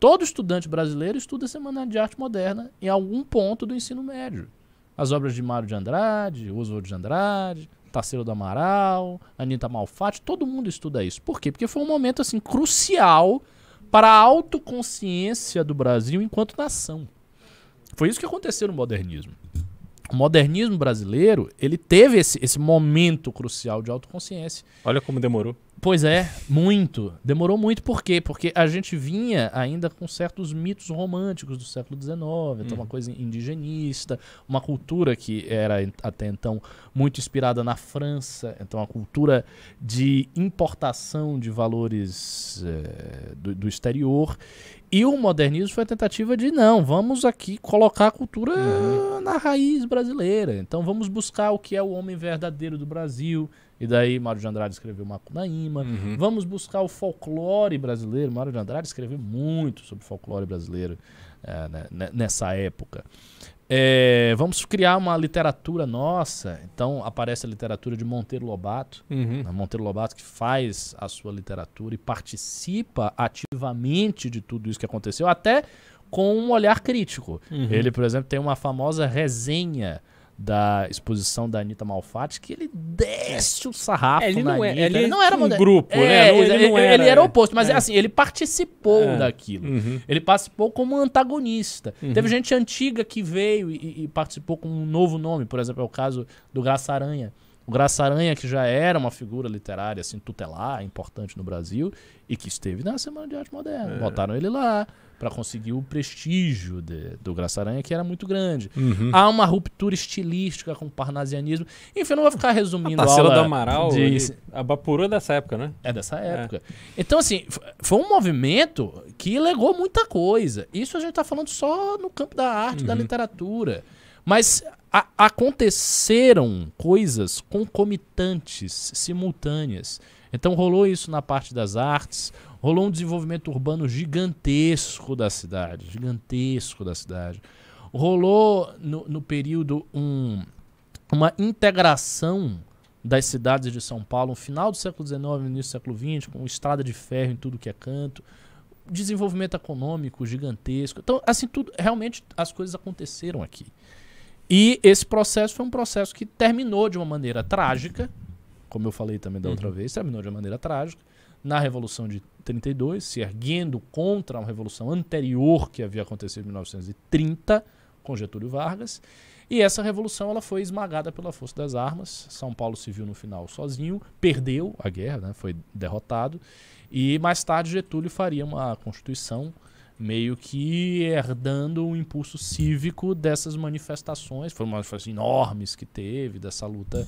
Todo estudante brasileiro estuda Semana de Arte Moderna em algum ponto do ensino médio. As obras de Mário de Andrade, Oswald de Andrade, Tarsila do Amaral, Anitta Malfatti, todo mundo estuda isso. Por quê? Porque foi um momento assim crucial para a autoconsciência do Brasil enquanto nação. Foi isso que aconteceu no modernismo. O modernismo brasileiro, ele teve esse, esse momento crucial de autoconsciência. Olha como demorou. Pois é, muito. Demorou muito por quê? Porque a gente vinha ainda com certos mitos românticos do século XIX, então uma uhum. coisa indigenista, uma cultura que era até então muito inspirada na França, então uma cultura de importação de valores é, do, do, exterior. E o modernismo foi a tentativa de, não, vamos aqui colocar a cultura uhum. na raiz brasileira. Então vamos buscar o que é o homem verdadeiro do Brasil e daí Mário de Andrade escreveu Macunaíma. Uhum. Vamos buscar o folclore brasileiro. Mário de Andrade escreveu muito sobre folclore brasileiro é, né, nessa época. É, vamos criar uma literatura nossa. Então aparece a literatura de Monteiro Lobato. Uhum. Né, Monteiro Lobato que faz a sua literatura e participa ativamente de tudo isso que aconteceu, até com um olhar crítico. Uhum. Ele, por exemplo, tem uma famosa resenha da exposição da Anitta Malfatti, que ele desce o sarrafo é, ele não é, Anitta. Ele, ele não era um grupo, é, né? Não, ele, ele, não era, ele era oposto, mas é. assim, ele participou é. daquilo. Uhum. Ele participou como antagonista. Uhum. Teve gente antiga que veio e, e, participou com um novo nome, por exemplo, é o caso do Graça Aranha. O Graça Aranha, que já era uma figura literária assim, tutelar, importante no Brasil, e que esteve na Semana de Arte Moderna. É. Botaram ele lá para conseguir o prestígio de- do Graça Aranha, que era muito grande. Uhum. Há uma ruptura estilística com o parnasianismo. Enfim, eu não vou ficar resumindo a Tarsila do Amaral, de- ele- a Bapuru é dessa época, né? é dessa época. Então, assim, foi um movimento que legou muita coisa. Isso a gente tá falando só no campo da arte, da literatura. Mas a- aconteceram coisas concomitantes, simultâneas. Então rolou isso na parte das artes, rolou um desenvolvimento urbano gigantesco da cidade, gigantesco da cidade. Rolou no, no período um, uma integração das cidades de São Paulo, no final do século XIX, início do século XX, com estrada de ferro em tudo que é canto, desenvolvimento econômico gigantesco. Então, assim, tudo realmente as coisas aconteceram aqui. E esse processo foi um processo que terminou de uma maneira trágica, como eu falei também da outra vez, terminou de uma maneira trágica na Revolução de 32, se erguendo contra uma revolução anterior que havia acontecido em 1930 com Getúlio Vargas. E essa revolução ela foi esmagada pela força das armas. São Paulo se viu no final sozinho, perdeu a guerra, né, foi derrotado. E mais tarde Getúlio faria uma constituição meio que herdando o impulso cívico dessas manifestações. Foram manifestações enormes que teve, dessa luta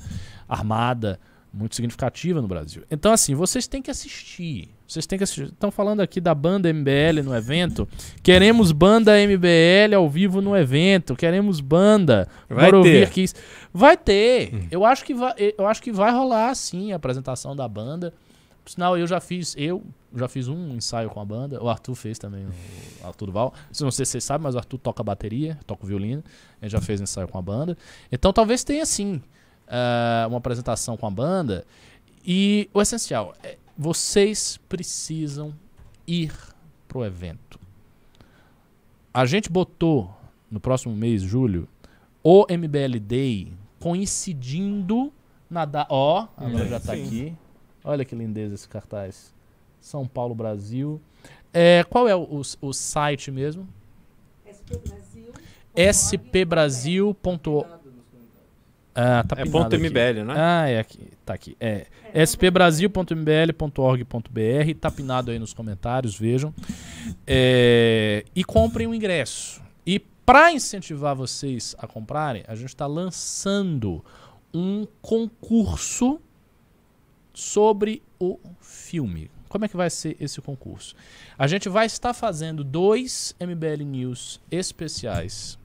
armada muito significativa no Brasil. Então, assim, vocês têm que assistir. Vocês têm que assistir. Estão falando aqui da banda MBL no evento. Queremos banda MBL ao vivo no evento. Queremos banda. Vai Bora ouvir ter. Kiss. Vai ter. Eu acho que vai, eu acho que vai rolar sim a apresentação da banda. Por sinal, eu já fiz, eu já fiz um ensaio com a banda. O Arthur fez também, o Arthur Duval. Não sei se vocês sabem, mas o Arthur toca bateria, toca o violino. Ele já fez ensaio com a banda. Então talvez tenha sim ah, uma apresentação com a banda. E o essencial é vocês precisam ir pro evento. A gente botou no próximo mês, julho, o MBL Day coincidindo na da ó, agora já tá Sim. aqui. Olha que lindeza esse cartaz. São Paulo, Brasil. É, qual é o, o- o site mesmo? spbrasil.org. Ah, tá É ponto. MBL, né? Ah, é aqui. Tá aqui. É spbrasil.mbl.org.br. Tá pinado aí nos comentários, vejam. É, e comprem o ingresso. E para incentivar vocês a comprarem, a gente está lançando um concurso sobre o filme. Como é que vai ser esse concurso? A gente vai estar fazendo dois MBL News especiais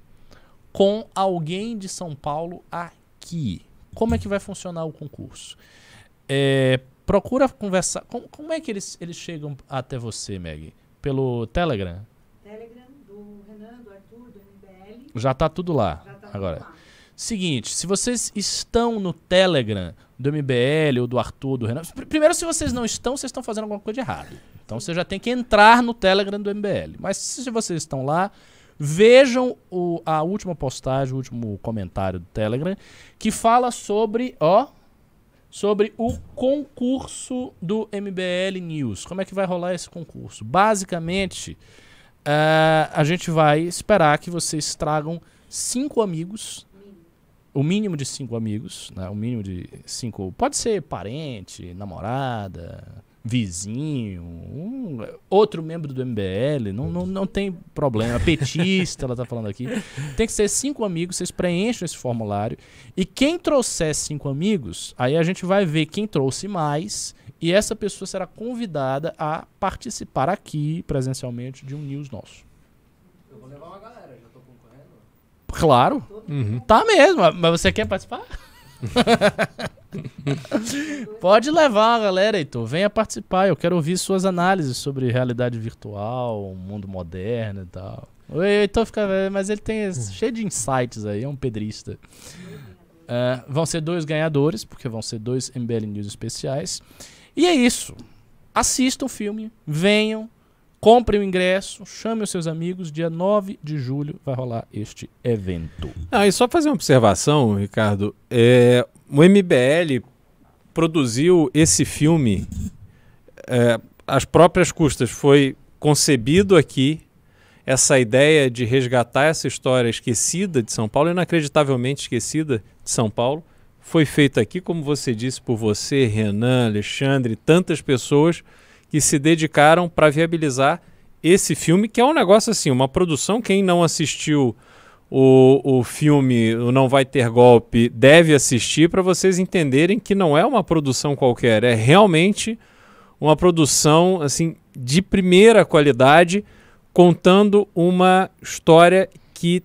com alguém de São Paulo aqui. Como é que vai funcionar o concurso? É, procura conversar. Como, como é que eles, eles chegam até você, Meg? Pelo Telegram? Telegram do Renan, do Arthur, do MBL. Já tá tudo lá. Já tá agora. tudo lá. Seguinte, se vocês estão no Telegram do MBL ou do Arthur, do Renan. pr- Primeiro, se vocês não estão, vocês estão fazendo alguma coisa de errado. Então você já tem que entrar no Telegram do MBL. Mas se vocês estão lá, vejam o- a última postagem, o último comentário do Telegram, que fala sobre, ó, sobre o concurso do MBL News. Como é que vai rolar esse concurso? Basicamente, ah, a gente vai esperar que vocês tragam cinco amigos, o mínimo de cinco amigos, né? O mínimo de cinco. Pode ser parente, namorada, vizinho, um- outro membro do MBL, não, não, não tem problema. Petista, ela tá falando aqui. Tem que ser cinco amigos, vocês preenchem esse formulário. E quem trouxer cinco amigos, aí a gente vai ver quem trouxe mais. E essa pessoa será convidada a participar aqui presencialmente de um news nosso. Eu vou levar uma galera, já tô concorrendo. Claro, Uhum. tá mesmo. Mas você quer participar? (laughs) Pode levar a galera, Heitor. Venha participar. Eu quero ouvir suas análises sobre realidade virtual, mundo moderno e tal. O Heitor fica. Mas ele tem esse- cheio de insights aí, é um pedrista. É, vão ser dois ganhadores, porque vão ser dois MBL News especiais. E é isso. Assistam o filme, venham, comprem o ingresso, chamem os seus amigos. Dia 9 de julho vai rolar este evento. Ah, e só fazer uma observação, Ricardo. É, o MBL produziu esse filme é, às próprias custas. Foi concebido aqui essa ideia de resgatar essa história esquecida de São Paulo, inacreditavelmente esquecida de São Paulo. foi feito aqui, como você disse, por você, Renan, Alexandre, tantas pessoas que se dedicaram para viabilizar esse filme, que é um negócio assim, uma produção. Quem não assistiu o, o filme o Não Vai Ter Golpe deve assistir para vocês entenderem que não é uma produção qualquer, é realmente uma produção assim de primeira qualidade, contando uma história que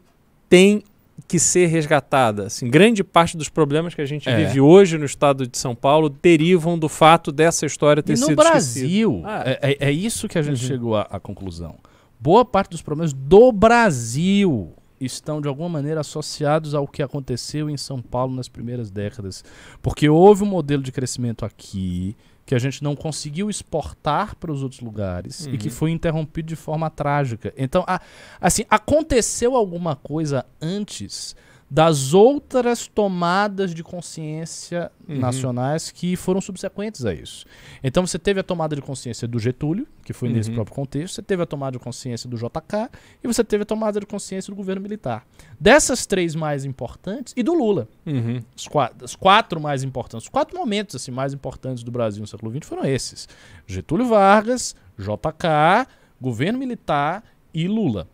tem que ser resgatada. Assim, grande parte dos problemas que a gente É. vive hoje no estado de São Paulo derivam do fato dessa história ter E no sido Brasil, Ah. é, é- é isso que a gente Uhum. chegou à, à conclusão. Boa parte dos problemas do Brasil estão, de alguma maneira, associados ao que aconteceu em São Paulo nas primeiras décadas. Porque houve um modelo de crescimento aqui que a gente não conseguiu exportar para os outros lugares e que Uhum. foi interrompido de forma trágica. Então, a- assim, aconteceu alguma coisa antes das outras tomadas de consciência Uhum. nacionais que foram subsequentes a isso. Então você teve a tomada de consciência do Getúlio, que foi nesse Uhum. próprio contexto, você teve a tomada de consciência do JK e você teve a tomada de consciência do governo militar. Dessas três mais importantes e do Lula, Uhum. os quatro, os quatro mais importantes, os quatro momentos assim mais importantes do Brasil no século XX foram esses: Getúlio Vargas, JK, governo militar e Lula.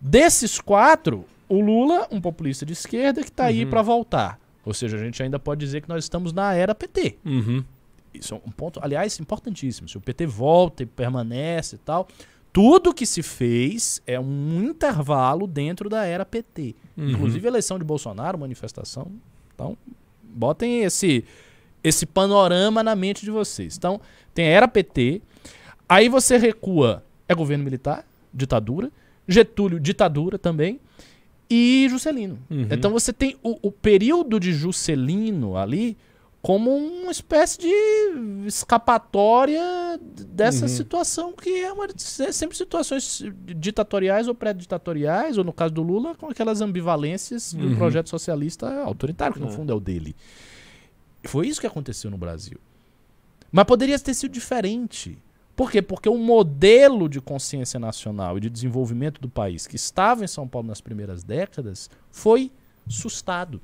Desses quatro, o Lula, um populista de esquerda que está aí Uhum. para voltar. Ou seja, a gente ainda pode dizer que nós estamos na era PT. Uhum. Isso é um ponto, aliás, importantíssimo. Se o PT volta e permanece e tal, tudo que se fez é um intervalo dentro da era PT. Uhum. Inclusive a eleição de Bolsonaro, manifestação. Então, botem esse esse panorama na mente de vocês. Então, tem a era PT, aí você recua, é governo militar, ditadura, Getúlio, ditadura também, e Juscelino. Uhum. Então você tem o, o período de Juscelino ali como uma espécie de escapatória dessa Uhum. situação que é, uma, é sempre situações ditatoriais ou pré-ditatoriais, ou no caso do Lula, com aquelas ambivalências um Uhum. projeto socialista autoritário, que no É. fundo é o dele. Foi isso que aconteceu no Brasil. Mas poderia ter sido diferente. Por quê? Porque o modelo de consciência nacional e de desenvolvimento do país que estava em São Paulo nas primeiras décadas foi sustado.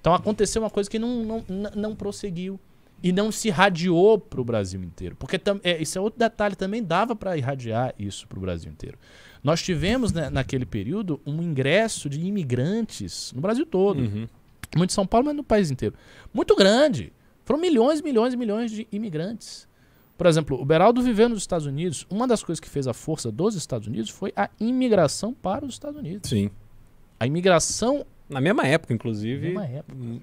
Então aconteceu uma coisa que não, não, não prosseguiu e não se irradiou para o Brasil inteiro. Porque é, isso é outro detalhe, também dava para irradiar isso para o Brasil inteiro. Nós tivemos né, naquele período um ingresso de imigrantes no Brasil todo. Uhum. Muito em São Paulo, mas no país inteiro. Muito grande. Foram milhões, milhões e milhões de imigrantes. Por exemplo, o Beraldo viveu nos Estados Unidos. Uma das coisas que fez a força dos Estados Unidos foi a imigração para os Estados Unidos. Sim. A imigração, Na mesma época, inclusive. numa época. Hum,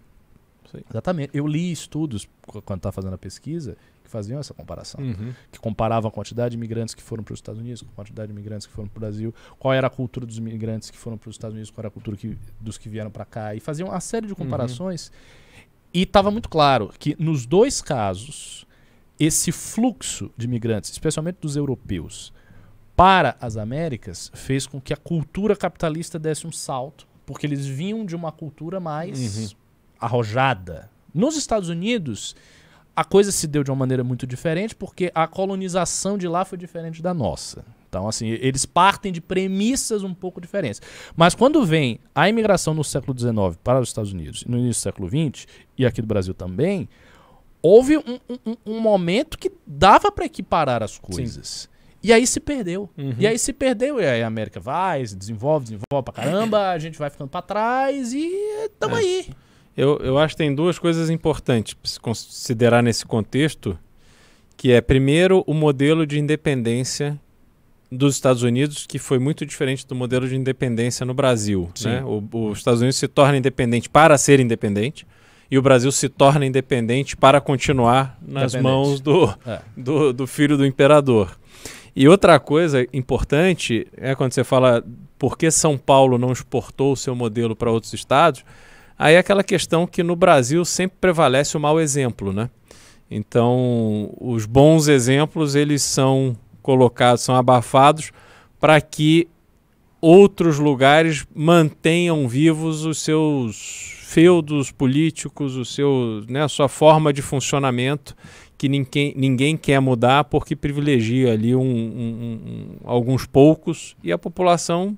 Exatamente. Eu li estudos qu- quando estava fazendo a pesquisa que faziam essa comparação. Uhum. Que comparavam a quantidade de imigrantes que foram para os Estados Unidos com a quantidade de imigrantes que foram para o Brasil, qual era a cultura dos imigrantes que foram para os Estados Unidos, qual era a cultura que- dos que vieram para cá. E faziam uma série de comparações. E estava muito claro que nos dois casos, esse fluxo de imigrantes, especialmente dos europeus, para as Américas, fez com que a cultura capitalista desse um salto, porque eles vinham de uma cultura mais arrojada. Nos Estados Unidos, a coisa se deu de uma maneira muito diferente, porque a colonização de lá foi diferente da nossa. Então, assim, eles partem de premissas um pouco diferentes. Mas quando vem a imigração no século XIX para os Estados Unidos, no início do século XX, e aqui do Brasil também, houve um, um- um momento que dava para equiparar as coisas. E aí se perdeu. Uhum. E aí se perdeu, e aí a América vai, se desenvolve, desenvolve pra caramba, a gente vai ficando pra trás e tamo É. aí. Eu, eu acho que tem duas coisas importantes para se considerar nesse contexto, que é, primeiro, o modelo de independência dos Estados Unidos, que foi muito diferente do modelo de independência no Brasil. Sim. né? O- os Estados Unidos se torna independente para ser independente, e o Brasil se torna independente para continuar nas mãos do, É. do, do filho do imperador. E outra coisa importante é quando você fala por que São Paulo não exportou o seu modelo para outros estados, aí é aquela questão que no Brasil sempre prevalece o mau exemplo, né? Então, os bons exemplos, eles são colocados, são abafados para que outros lugares mantenham vivos os seus feudos políticos, o seu, né, a sua forma de funcionamento que ninguém, ninguém quer mudar porque privilegia ali um- um- um- alguns poucos e a população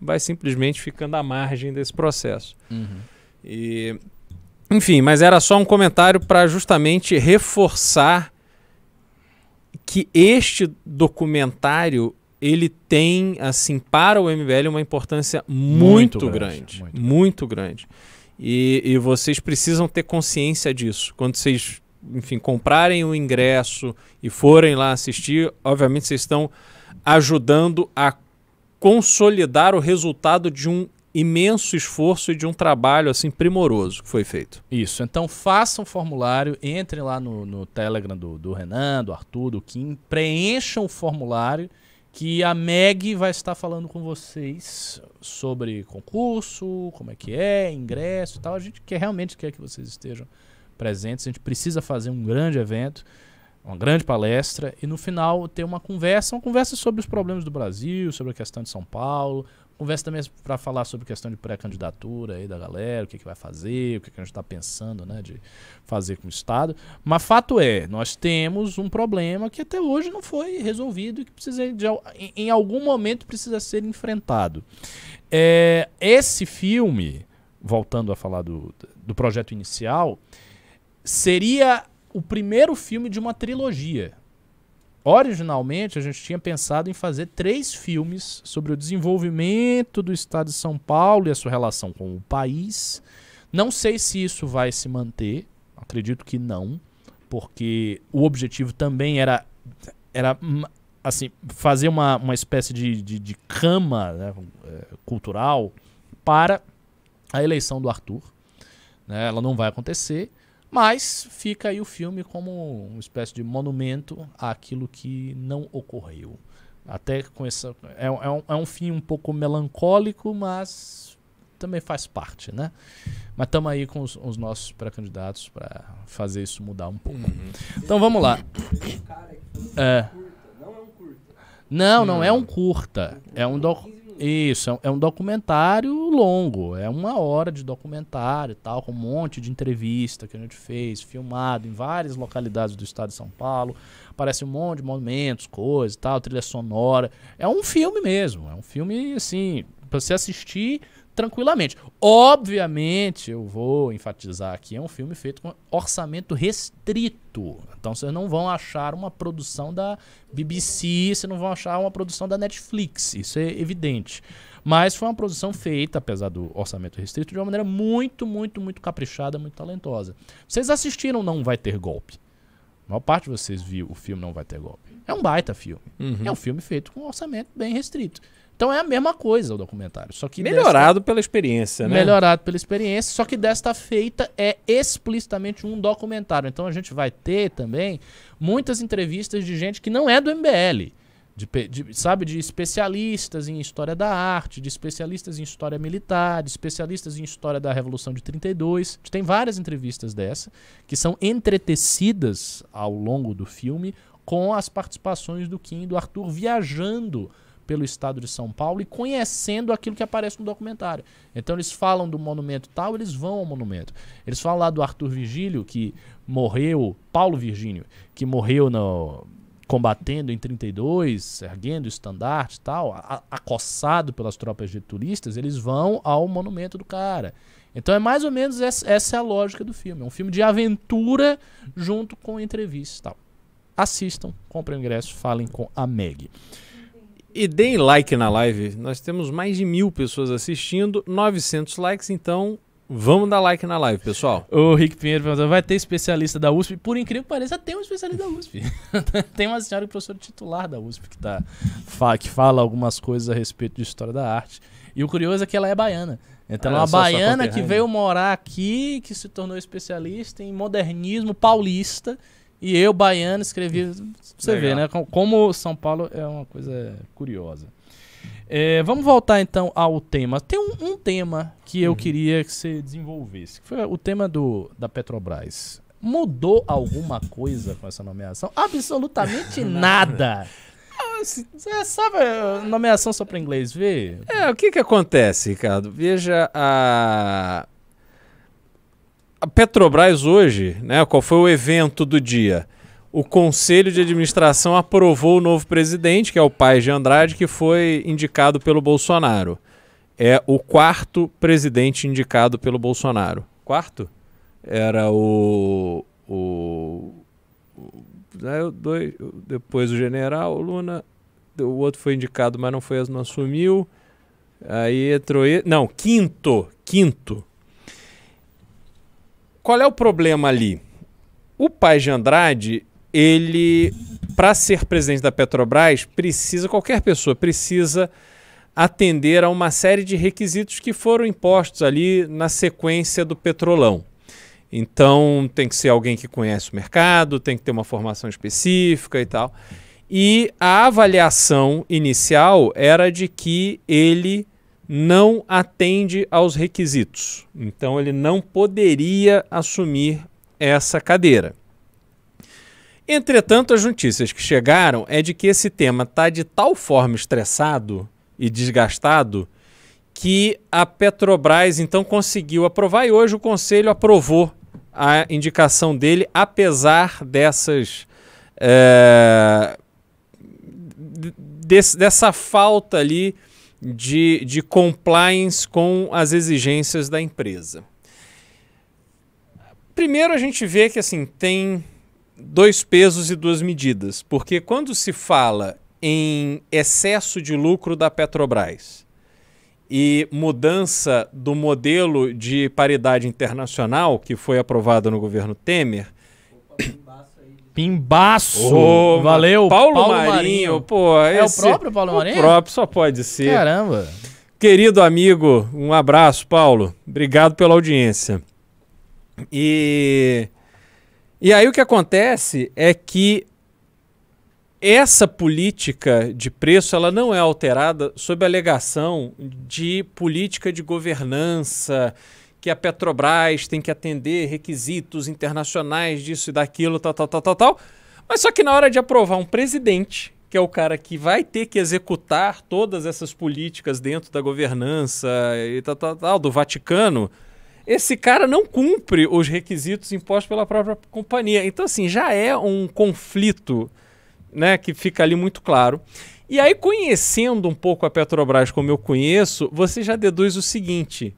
vai simplesmente ficando à margem desse processo. E Enfim, mas era só um comentário para justamente reforçar que este documentário ele tem assim para o MBL uma importância muito, Muito grande, grande, muito, muito grande. E, e vocês precisam ter consciência disso. Quando vocês, enfim, comprarem o ingresso e forem lá assistir, obviamente vocês estão ajudando a consolidar o resultado de um imenso esforço e de um trabalho assim primoroso que foi feito. Isso, então façam o formulário, entrem lá no, no Telegram do, do Renan, do Arthur, do Kim, preencham o formulário que a Meg vai estar falando com vocês sobre concurso, como é que é, ingresso e tal. A gente quer, realmente quer que vocês estejam presentes, a gente precisa fazer um grande evento, uma grande palestra e no final ter uma conversa, uma conversa sobre os problemas do Brasil, sobre a questão de São Paulo, Conversa também para falar sobre questão de pré-candidatura aí da galera, o que, que vai fazer, o que, que a gente está pensando né, de fazer com o Estado. Mas fato é, nós temos um problema que até hoje não foi resolvido e que precisa de, em, em algum momento precisa ser enfrentado. É, esse filme, voltando a falar do, do projeto inicial, seria o primeiro filme de uma trilogia. Originalmente, a gente tinha pensado em fazer três filmes sobre o desenvolvimento do estado de São Paulo e a sua relação com o país. Não sei se isso vai se manter, acredito que não, porque o objetivo também era, era hum, assim, fazer uma, uma espécie de, de, de cama né, eh, cultural para a eleição do Arthur. Né? Ela não vai acontecer. Mas fica aí o filme como uma espécie de monumento àquilo que não ocorreu. Até com essa. É, é, um, é um fim um pouco melancólico, mas também faz parte, né? Mas estamos aí com os, os nossos pré-candidatos para fazer isso mudar um pouco. Então vamos lá. É. curta. Não é um curta. Não, não é um curta. É um doc... 15 minutos. Isso, é um- é um documentário longo. É uma hora de documentário e tal, com um monte de entrevista que a gente fez, filmado em várias localidades do estado de São Paulo. Aparece um monte de monumentos, coisas e tal, trilha sonora. É um filme mesmo. É um filme, assim, pra você assistir tranquilamente. Obviamente, eu vou enfatizar aqui, é um filme feito com orçamento restrito. Então vocês não vão achar uma produção da BBC, vocês não vão achar uma produção da Netflix, isso é evidente. Mas foi uma produção feita, apesar do orçamento restrito, de uma maneira muito, muito, muito caprichada, muito talentosa. Vocês assistiram Não Vai Ter Golpe? A maior parte de vocês viu o filme Não Vai Ter Golpe. É um baita filme. Uhum. É um filme feito com um orçamento bem restrito. Então é a mesma coisa o documentário, só que Melhorado pela experiência, desta, né? melhorado pela experiência, só que desta feita é explicitamente um documentário. Então a gente vai ter também muitas entrevistas de gente que não é do MBL, de, de- sabe, de especialistas em história da arte, de especialistas em história militar, de especialistas em história da Revolução de 32. A gente tem várias entrevistas dessa que são entretecidas ao longo do filme com as participações do Kim e do Arthur viajando pelo estado de São Paulo e conhecendo aquilo que aparece no documentário. Então eles falam do monumento tal, eles vão ao monumento. Eles falam lá do Arthur Vigílio, que morreu, Paulo Virgínio, que morreu no, combatendo em 32, erguendo o estandarte e tal, acossado pelas tropas getulistas, eles vão ao monumento do cara. Então é mais ou menos essa, essa é a lógica do filme. É um filme de aventura junto com entrevistas e tal. Assistam, comprem o ingresso, falem com a Meg. E deem like na live. Nós temos mais de mil pessoas assistindo, 900 likes, então vamos dar like na live, pessoal. O Rick Pinheiro perguntou, vai ter especialista da USP? Por incrível que pareça, tem um especialista da USP. (laughs) tem uma senhora professora titular da USP que, tá, que fala algumas coisas a respeito de história da arte. E o curioso é que ela é baiana. Então ela é uma só, baiana que veio morar aqui, que se tornou especialista em modernismo paulista. E eu, baiano, escrevi. Você Legal. vê, né? com- Como São Paulo é uma coisa curiosa. É, vamos voltar então ao tema. Tem um, um tema que eu queria que você desenvolvesse. Que foi o tema do, da Petrobras. Mudou alguma coisa com essa nomeação? Absolutamente (laughs) nada. Você sabe nomeação só para inglês ver? É, o que que acontece, Ricardo? Veja a a Petrobras hoje, né? Qual foi o evento do dia? O Conselho de Administração aprovou o novo presidente, que é o Paes de Andrade, que foi indicado pelo Bolsonaro. É o quarto presidente indicado pelo Bolsonaro. Quarto? era o. o, o dois, depois o general, Luna. O outro foi indicado, mas não foi, não assumiu. Aí entrou. Não, quinto. Quinto. Qual é o problema ali? O pai de Andrade, ele, para ser presidente da Petrobras, precisa, qualquer pessoa precisa atender a uma série de requisitos que foram impostos ali na sequência do petrolão. Então, tem que ser alguém que conhece o mercado, tem que ter uma formação específica e tal. E a avaliação inicial era de que ele não atende aos requisitos. Então, ele não poderia assumir essa cadeira. Entretanto, as notícias que chegaram é de que esse tema está de tal forma estressado e desgastado que a Petrobras então conseguiu aprovar e hoje o conselho aprovou a indicação dele, apesar dessas é, desse- dessa falta ali de, de compliance com as exigências da empresa. Primeiro a gente vê que assim tem dois pesos e duas medidas, porque quando se fala em excesso de lucro da Petrobras e mudança do modelo de paridade internacional que foi aprovado no governo Temer, Pimbaço! Ô, Valeu, Paulo, Marinho, pô, É o esse- próprio Paulo Marinho? O próprio só pode ser. Caramba. Querido amigo, um abraço, Paulo. Obrigado pela audiência. E, e aí o que acontece é que essa política de preço ela não é alterada sob a alegação de política de governança, que a Petrobras tem que atender requisitos internacionais disso e daquilo, tal, tal, tal, tal, tal. Mas só que na hora de aprovar um presidente, que é o cara que vai ter que executar todas essas políticas dentro da governança e tal, tal, tal, do Vaticano, esse cara não cumpre os requisitos impostos pela própria companhia. Então, assim, já é um conflito né, que fica ali muito claro. E aí, conhecendo um pouco a Petrobras como eu conheço, você já deduz o seguinte: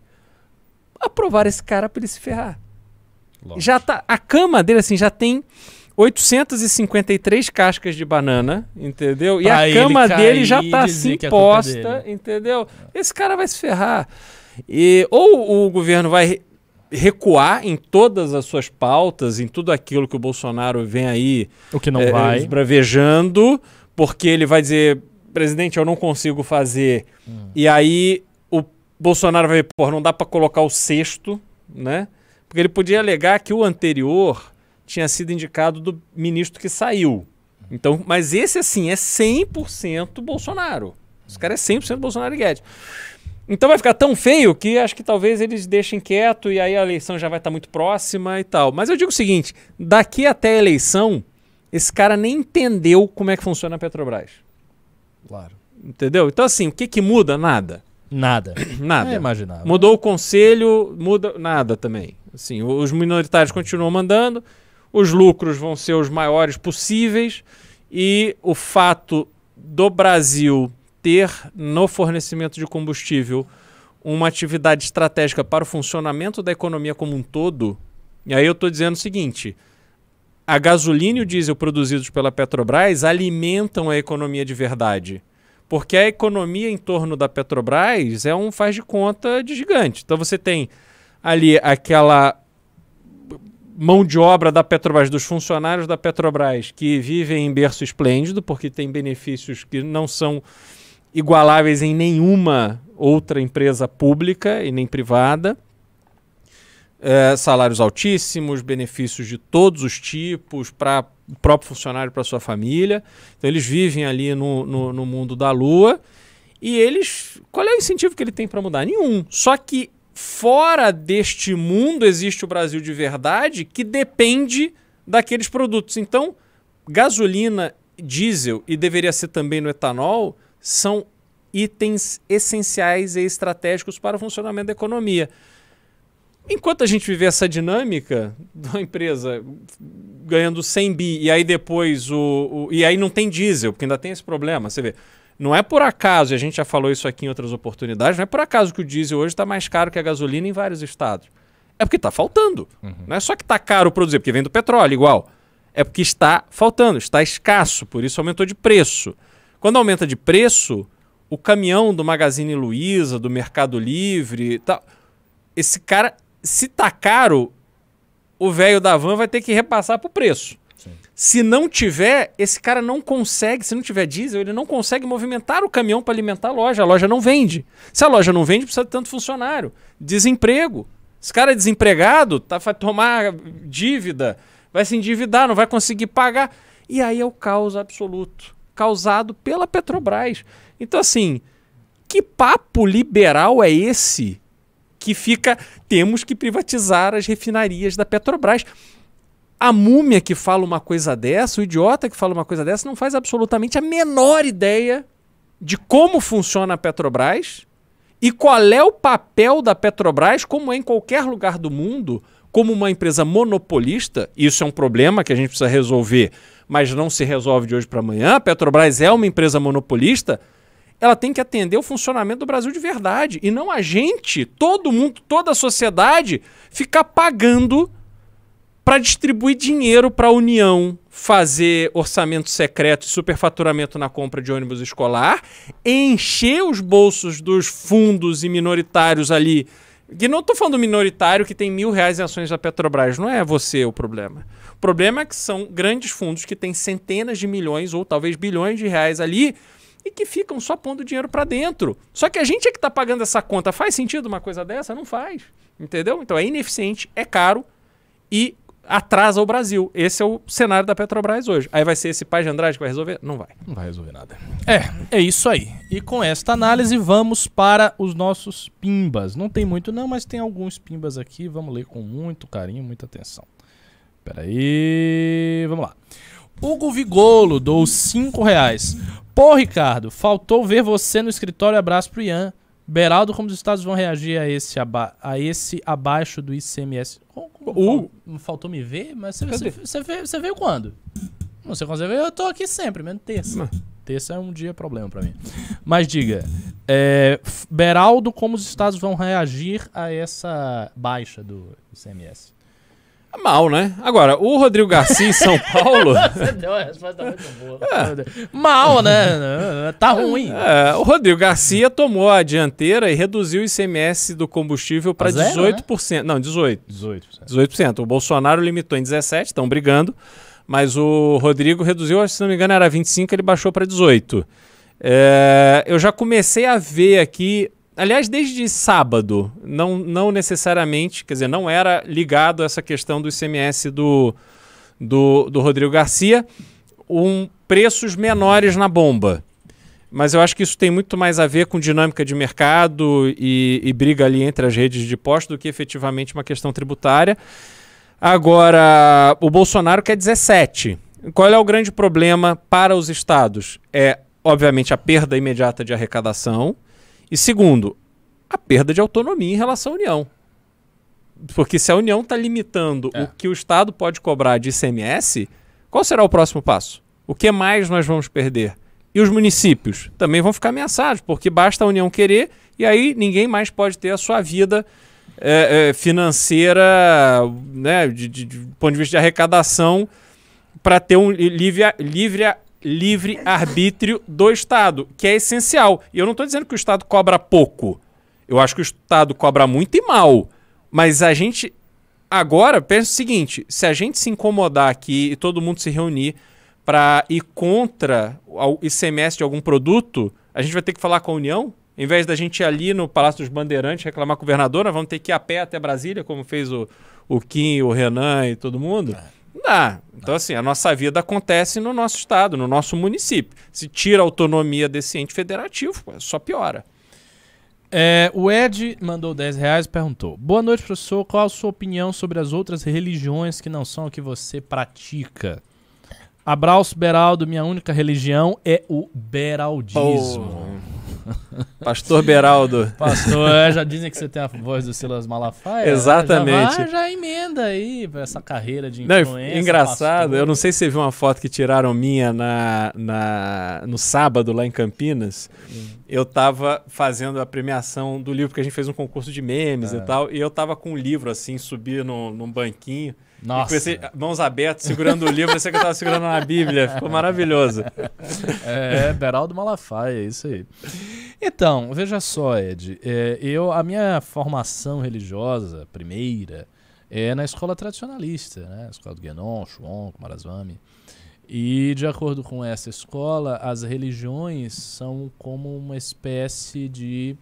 aprovar esse cara para ele se ferrar. Já tá, a cama dele assim já tem 853 cascas de banana, entendeu? E Pra a ele cama dele já e tá dizer assim a é posta, entendeu? Esse cara vai se ferrar. E ou o governo vai re- recuar em todas as suas pautas, em tudo aquilo que o Bolsonaro vem aí O que não é, vai. esbravejando, porque ele vai dizer, presidente, eu não consigo fazer. E aí Bolsonaro vai, pô, não dá para colocar o sexto, né? Porque ele podia alegar que o anterior tinha sido indicado do ministro que saiu. Então, mas esse assim é 100% Bolsonaro. Esse cara é 100% Bolsonaro e Guedes. Então vai ficar tão feio que acho que talvez eles deixem quieto e aí a eleição já vai estar muito próxima e tal. Mas eu digo o seguinte: daqui até a eleição, esse cara nem entendeu como é que funciona a Petrobras. Claro. Entendeu? Então, assim, o que, que muda? Nada. Nada. (clears throat) Nada. É imaginável. Mudou o conselho, muda nada também. Assim, os minoritários continuam mandando, os lucros vão ser os maiores possíveis e o fato do Brasil ter no fornecimento de combustível uma atividade estratégica para o funcionamento da economia como um todo. E aí eu estou dizendo o seguinte: a gasolina e o diesel produzidos pela Petrobras alimentam a economia de verdade. Porque a economia em torno da Petrobras é um faz de conta de gigante. Então você tem ali aquela mão de obra da Petrobras, dos funcionários da Petrobras que vivem em berço esplêndido, porque tem benefícios que não são igualáveis em nenhuma outra empresa pública e nem privada. É, salários altíssimos, benefícios de todos os tipos para próprio funcionário, para sua família. Então eles vivem ali no, no, no mundo da lua. E eles. Qual é o incentivo que ele tem para mudar? Nenhum. Só que fora deste mundo existe o Brasil de verdade que depende daqueles produtos. Então, gasolina, diesel e deveria ser também no etanol são itens essenciais e estratégicos para o funcionamento da economia. Enquanto a gente viver essa dinâmica da empresa ganhando 100 bi e aí depois o, o, e aí não tem diesel, porque ainda tem esse problema, você vê. Não é por acaso, e a gente já falou isso aqui em outras oportunidades, não é por acaso que o diesel hoje está mais caro que a gasolina em vários estados. É porque está faltando. Não é só que está caro produzir, porque vem do petróleo igual. É porque está faltando, está escasso, por isso aumentou de preço. Quando aumenta de preço, o caminhão do Magazine Luiza, do Mercado Livre, tal, esse cara, se tá caro, o velho da van vai ter que repassar pro preço. Se não tiver, esse cara não consegue, se não tiver diesel, ele não consegue movimentar o caminhão para alimentar a loja. A loja não vende. Se a loja não vende, precisa de tanto funcionário. Desemprego. Esse cara é desempregado, tá, vai tomar dívida, vai se endividar, não vai conseguir pagar. E aí é o caos absoluto, causado pela Petrobras. Então, assim, que papo liberal é esse que fica temos que privatizar as refinarias da Petrobras? A múmia que fala uma coisa dessa, o idiota que fala uma coisa dessa, não faz absolutamente a menor ideia de como funciona a Petrobras e qual é o papel da Petrobras, como é em qualquer lugar do mundo, como uma empresa monopolista. Isso é um problema que a gente precisa resolver, mas não se resolve de hoje para amanhã. A Petrobras é uma empresa monopolista. Ela tem que atender o funcionamento do Brasil de verdade e não a gente, todo mundo, toda a sociedade, ficar pagando para distribuir dinheiro para a União fazer orçamento secreto e superfaturamento na compra de ônibus escolar, encher os bolsos dos fundos e minoritários ali. Que não estou falando minoritário que tem mil reais em ações da Petrobras, não é você o problema. O problema é que são grandes fundos que têm centenas de milhões ou talvez bilhões de reais ali e que ficam só pondo dinheiro para dentro. Só que a gente é que está pagando essa conta. Faz sentido uma coisa dessa? Não faz. Entendeu? Então é ineficiente, é caro e atrasa o Brasil. Esse é o cenário da Petrobras hoje. Aí vai ser esse pai de Andrade que vai resolver? Não vai. Não vai resolver nada. É, é isso aí. E com esta análise, vamos para os nossos pimbas. Não tem muito, não, mas tem alguns pimbas aqui. Vamos ler com muito carinho, muita atenção. Pera aí. Vamos lá. Hugo Vigolo dou 5 reais. Pô, Ricardo, faltou ver você no escritório. Abraço pro Ian. Beraldo, como os estados vão reagir a esse, aba a esse abaixo do ICMS? Como, como fal- não faltou me ver? Mas você, você, você veio, você veio quando? Não sei quando você veio, eu tô aqui sempre, menos terça. Terça é um dia problema pra mim. Mas diga, é, Beraldo, como os estados vão reagir a essa baixa do ICMS? Mal, né? Agora, o Rodrigo Garcia em São Paulo. (laughs) Você deu a resposta muito boa. Mal, né? Tá ruim. É, o Rodrigo Garcia tomou a dianteira e reduziu o ICMS do combustível para A zero, né? 18%. Não, 18%. 18%. 18%. O Bolsonaro limitou em 17%, estão brigando. Mas o Rodrigo reduziu, se não me engano, era 25%, ele baixou para 18%. É, eu já comecei a ver aqui, aliás, desde sábado, não, não necessariamente, quer dizer, não era ligado a essa questão do ICMS do, do, do Rodrigo Garcia, um, preços menores na bomba. Mas eu acho que isso tem muito mais a ver com dinâmica de mercado e, e briga ali entre as redes de postos do que efetivamente uma questão tributária. Agora, o Bolsonaro quer 17. Qual é o grande problema para os estados? É, obviamente, a perda imediata de arrecadação. E segundo, a perda de autonomia em relação à União. Porque se a União está limitando É. o que o Estado pode cobrar de ICMS, qual será o próximo passo? O que mais nós vamos perder? E os municípios também vão ficar ameaçados, porque basta a União querer e aí ninguém mais pode ter a sua vida é, é, financeira, né, de, de- de ponto de vista de arrecadação, para ter um livre, livre, livre arbítrio do Estado, que é essencial. E eu não estou dizendo que o Estado cobra pouco. Eu acho que o Estado cobra muito e mal. Mas a gente. Agora, pensa o seguinte: se a gente se incomodar aqui e todo mundo se reunir para ir contra o ICMS de algum produto, a gente vai ter que falar com a União? Em vez da gente ir ali no Palácio dos Bandeirantes reclamar com o governador, nós vamos ter que ir a pé até Brasília, como fez o, o Kim, o Renan e todo mundo? Não dá. Então, assim, a nossa vida acontece no nosso estado, no nosso município. Se tira a autonomia desse ente federativo, só piora. É, o Ed mandou 10 reais e perguntou: Boa noite, professor. Qual a sua opinião sobre as outras religiões que não são a que você pratica? Abraço, Beraldo. Minha única religião é o beraldismo. (laughs) Pastor Beraldo. Pastor, é, já dizem que você tem a voz do Silas Malafaia. Exatamente. Já, vai, já emenda aí essa carreira de Não, influência. engraçado, pastor. eu não sei se você viu uma foto que tiraram minha na, na, no sábado lá em Campinas. Eu tava fazendo a premiação do livro, porque a gente fez um concurso de memes É. e tal, e eu tava com um livro assim, subi no, num banquinho, Nossa. comecei, mãos abertas, segurando o livro, parecia que eu tava segurando uma bíblia, ficou maravilhoso. É, Beraldo Malafaia, é isso aí. Então, veja só, Ed. é, eu, a minha formação religiosa, primeira, é na escola tradicionalista, né? Escola do Guénon, Chuon, Kumaraswamy. E, de acordo com essa escola, as religiões são como uma espécie de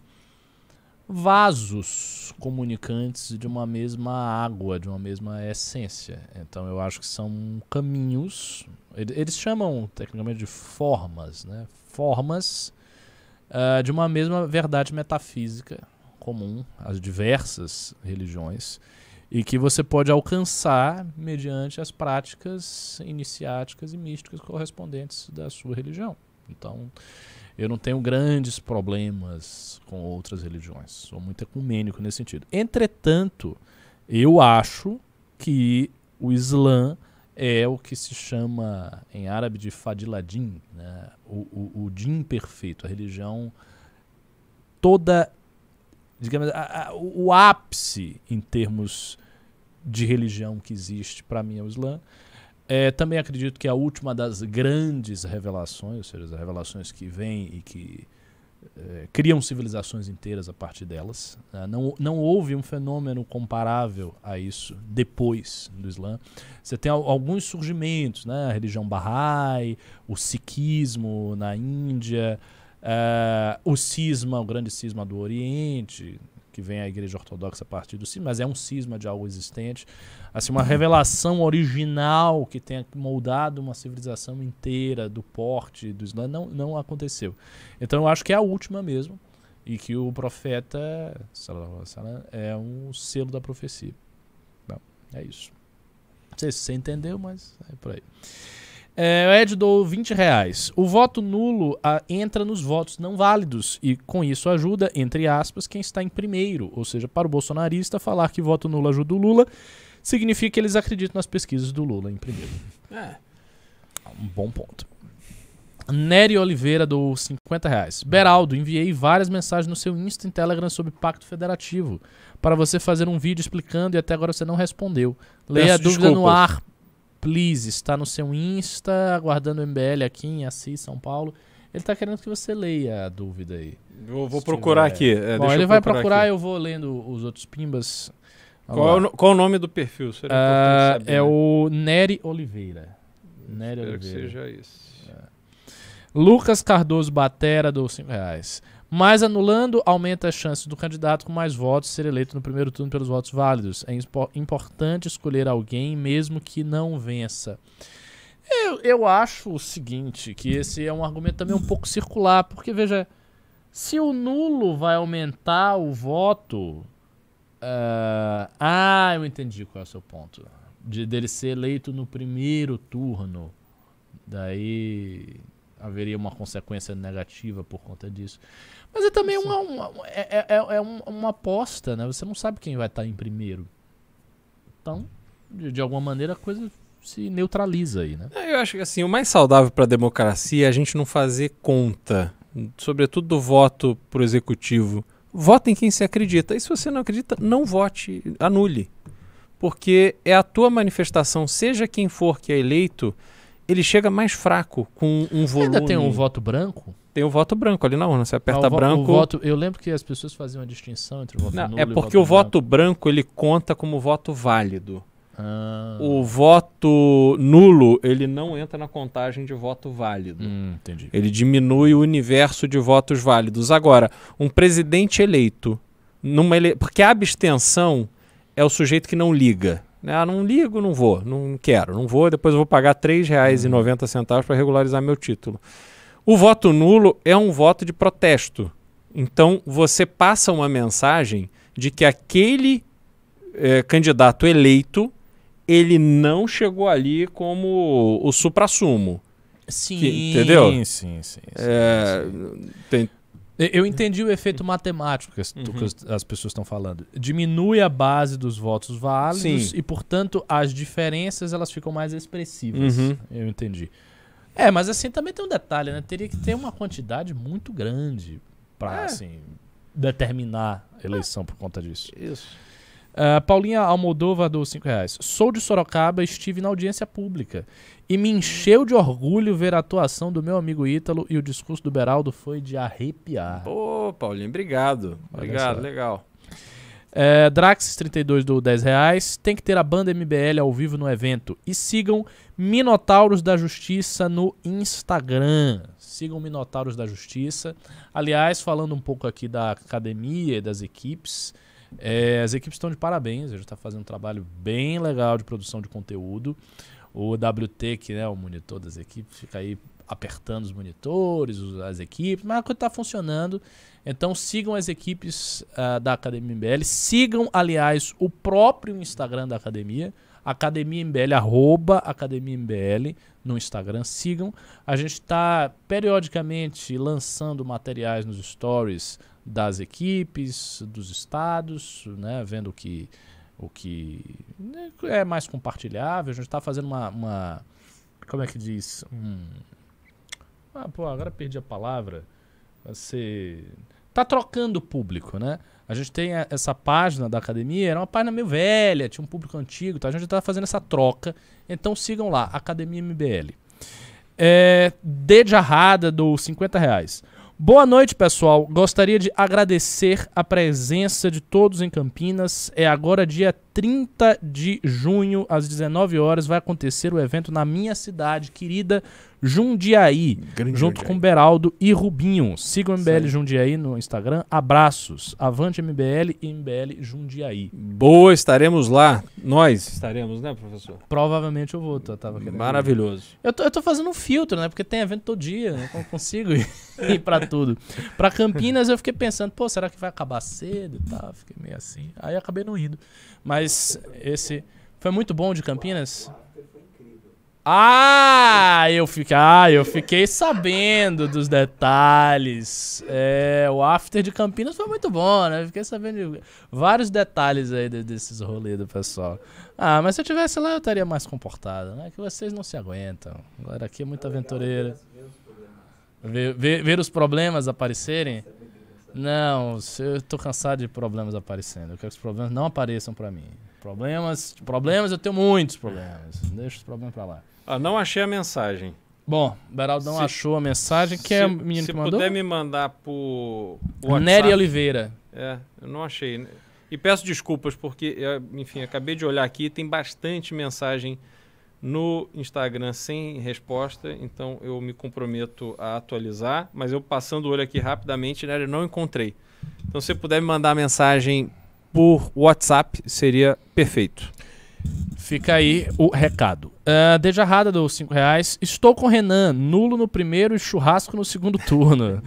vasos comunicantes de uma mesma água, de uma mesma essência. Então eu acho que são caminhos. ele- Eles chamam tecnicamente de formas, né? Formas ah, de uma mesma verdade metafísica comum às diversas religiões e que você pode alcançar mediante as práticas iniciáticas e místicas correspondentes da sua religião. Então, eu não tenho grandes problemas com outras religiões. Sou muito ecumênico nesse sentido. Entretanto, eu acho que o Islã é o que se chama em árabe de Fadiladin, né? o, o, o din perfeito, a religião toda, digamos, a- a- o ápice em termos de religião que existe para mim é o Islã. É, também acredito que a última das grandes revelações, ou seja, as revelações que vêm e que é, criam civilizações inteiras a partir delas. né? Não, não houve um fenômeno comparável a isso depois do Islã. Você tem al- alguns surgimentos, né? a religião Bahá'í, o Sikhismo na Índia, eh, o cisma, o grande cisma do Oriente, que vem a igreja ortodoxa a partir do cisma, mas é um cisma de algo existente. Assim, uma revelação original que tenha moldado uma civilização inteira do porte do Islã não, não aconteceu. Então eu acho que é a última mesmo e que o profeta é um selo da profecia. Bom, é isso. Não sei se você entendeu, mas é por aí. É, Ed dou 20 reais. O voto nulo ah, entra nos votos não válidos e com isso ajuda, entre aspas, quem está em primeiro. Ou seja, para o bolsonarista, falar que voto nulo ajuda o Lula significa que eles acreditam nas pesquisas do Lula em primeiro. Um bom ponto. Nery Oliveira do 50 reais. Beraldo, enviei várias mensagens no seu Insta e Telegram sobre Pacto Federativo para você fazer um vídeo explicando e até agora você não respondeu. Leia a Peço dúvida no desculpas. ar, please. Está no seu Insta, aguardando o MBL aqui em Assis, São Paulo. Ele está querendo que você leia a dúvida aí. Eu vou procurar tiver- aqui. é, Bom, ele eu vai procurar, aqui. eu vou lendo os outros pimbas. Qual, é o, qual é o nome do perfil? Seria Ah, é o Nery Oliveira. Nery Espero que Oliveira. seja isso. Lucas Cardoso Batera do 5 reais. Mas anulando, aumenta as chances do candidato com mais votos ser eleito no primeiro turno pelos votos válidos. É impo- importante escolher alguém, mesmo que não vença. Eu, eu acho o seguinte, que esse é um argumento também um pouco circular, porque veja, se o nulo vai aumentar o voto. Ah, ah, eu entendi qual é o seu ponto. De dele ser eleito no primeiro turno. Daí haveria uma consequência negativa por conta disso. Mas é também uma, uma- é, é- é um- uma aposta, né? Você não sabe quem vai estar em primeiro. Então, de, de alguma maneira, a coisa se neutraliza aí, né? É, Eu acho que assim, o mais saudável para a democracia é a gente não fazer conta, sobretudo do voto pro executivo. Vote em quem se acredita. E se você não acredita, não vote, anule. Porque é a tua manifestação, seja quem for que é eleito, ele chega mais fraco com um volume. Ainda tem o voto branco? Tem o voto branco ali na urna. Você aperta Ah, o branco. o voto, eu lembro que as pessoas faziam a distinção entre o voto Não, nulo é e porque o voto branco ele conta como voto válido. Ah, O voto nulo ele não entra na contagem de voto válido. hum, entendi. Ele diminui o universo de votos válidos. Agora, um presidente eleito, numa ele... porque a abstenção é o sujeito que não liga. né? Ah, não ligo, não vou, não quero, não vou, depois eu vou pagar R$ 3,90 para regularizar meu título. O voto nulo é um voto de protesto. Então, você passa uma mensagem de que aquele eh, candidato eleito ele não chegou ali como o suprassumo. Sim, entendeu? Sim, sim. sim, É, sim. tem- E- Eu entendi o efeito matemático que as, do que Uhum. as- as pessoas estão falando. Diminui a base dos votos válidos Sim. e, portanto, as diferenças elas ficam mais expressivas. Uhum. Eu entendi. É, mas assim também tem um detalhe, né? Teria que ter uma quantidade muito grande pra, É. assim, determinar a eleição por conta disso. Isso. Ah, Paulinha Almodova do 5 reais. Sou de Sorocaba, estive na audiência pública. E me encheu de orgulho ver a atuação do meu amigo Ítalo e o discurso do Beraldo foi de arrepiar. Pô, Paulinho, obrigado. Olha Obrigado, só. legal. É, Drax32 do 10 reais. Tem que ter a banda MBL ao vivo no evento. E sigam Minotauros da Justiça no Instagram. Sigam Minotauros da Justiça. Aliás, falando um pouco aqui da academia e das equipes. É, as equipes estão de parabéns. A gente está fazendo um trabalho bem legal de produção de conteúdo. O WT, que é o monitor das equipes, fica aí apertando os monitores, as equipes, mas a coisa está funcionando. Então sigam as equipes ah, da Academia MBL. Sigam, aliás, o próprio Instagram da Academia. Academia MBL, arroba Academia MBL no Instagram. Sigam. A gente está periodicamente lançando materiais nos stories das equipes, dos estados, né? Vendo o que, o que né, é mais compartilhável. A gente está fazendo uma, uma- Como é que diz? Ah, pô, agora perdi a palavra. Você tá trocando o público, né? A gente tem essa página da academia, era uma página meio velha, tinha um público antigo, tá? a gente tá fazendo essa troca. Então sigam lá, Academia MBL. É, de Arrada do 50 reais. Boa noite, pessoal. Gostaria de agradecer a presença de todos em Campinas. É agora dia 30 de junho, às 19 horas, vai acontecer o evento na minha cidade, querida Jundiaí, Grande junto Jundiaí. com Beraldo e Rubinho. Sigam o MBL Sim. Jundiaí no Instagram. Abraços. Avante MBL e MBL Jundiaí. Boa, estaremos lá. Nós estaremos, né, professor? Provavelmente eu vou, eu tava querendo. Maravilhoso. Eu tô, eu tô fazendo um filtro, né? Porque tem evento todo dia, né? Não consigo (laughs) ir, ir pra tudo. Pra Campinas eu fiquei pensando, pô, será que vai acabar cedo e tal? Fiquei meio assim. Aí acabei não indo. Mas esse. Foi muito bom de Campinas? Ah, eu fiquei, ah, eu fiquei sabendo dos detalhes. É, o after de Campinas foi muito bom, né? Fiquei sabendo de vários detalhes aí de- desses rolês do pessoal. Ah, mas se eu tivesse lá eu estaria mais comportado, né? Que vocês não se aguentam. Agora aqui é muito aventureiro. Ver, ver- ver os problemas aparecerem? Não, eu tô cansado de problemas aparecendo. Eu quero que os problemas não apareçam pra mim. Problemas, problemas eu tenho muitos problemas. Deixa os problemas pra lá. Ah, não achei a mensagem. Bom, Beraldo não Se- achou a mensagem. Quem é o menino se que mandou? puder me mandar por WhatsApp. Nery Oliveira. É, eu não achei. E peço desculpas porque, eh, enfim, acabei de olhar aqui, tem bastante mensagem no Instagram sem resposta, então eu me comprometo a atualizar, mas eu passando o olho aqui rapidamente, né, eu não encontrei. Então se você puder me mandar a mensagem por WhatsApp, seria perfeito. Fica aí o recado. Uh, Dejarrada dos 5 reais. Estou com Renan, nulo no primeiro e churrasco no segundo (laughs) turno.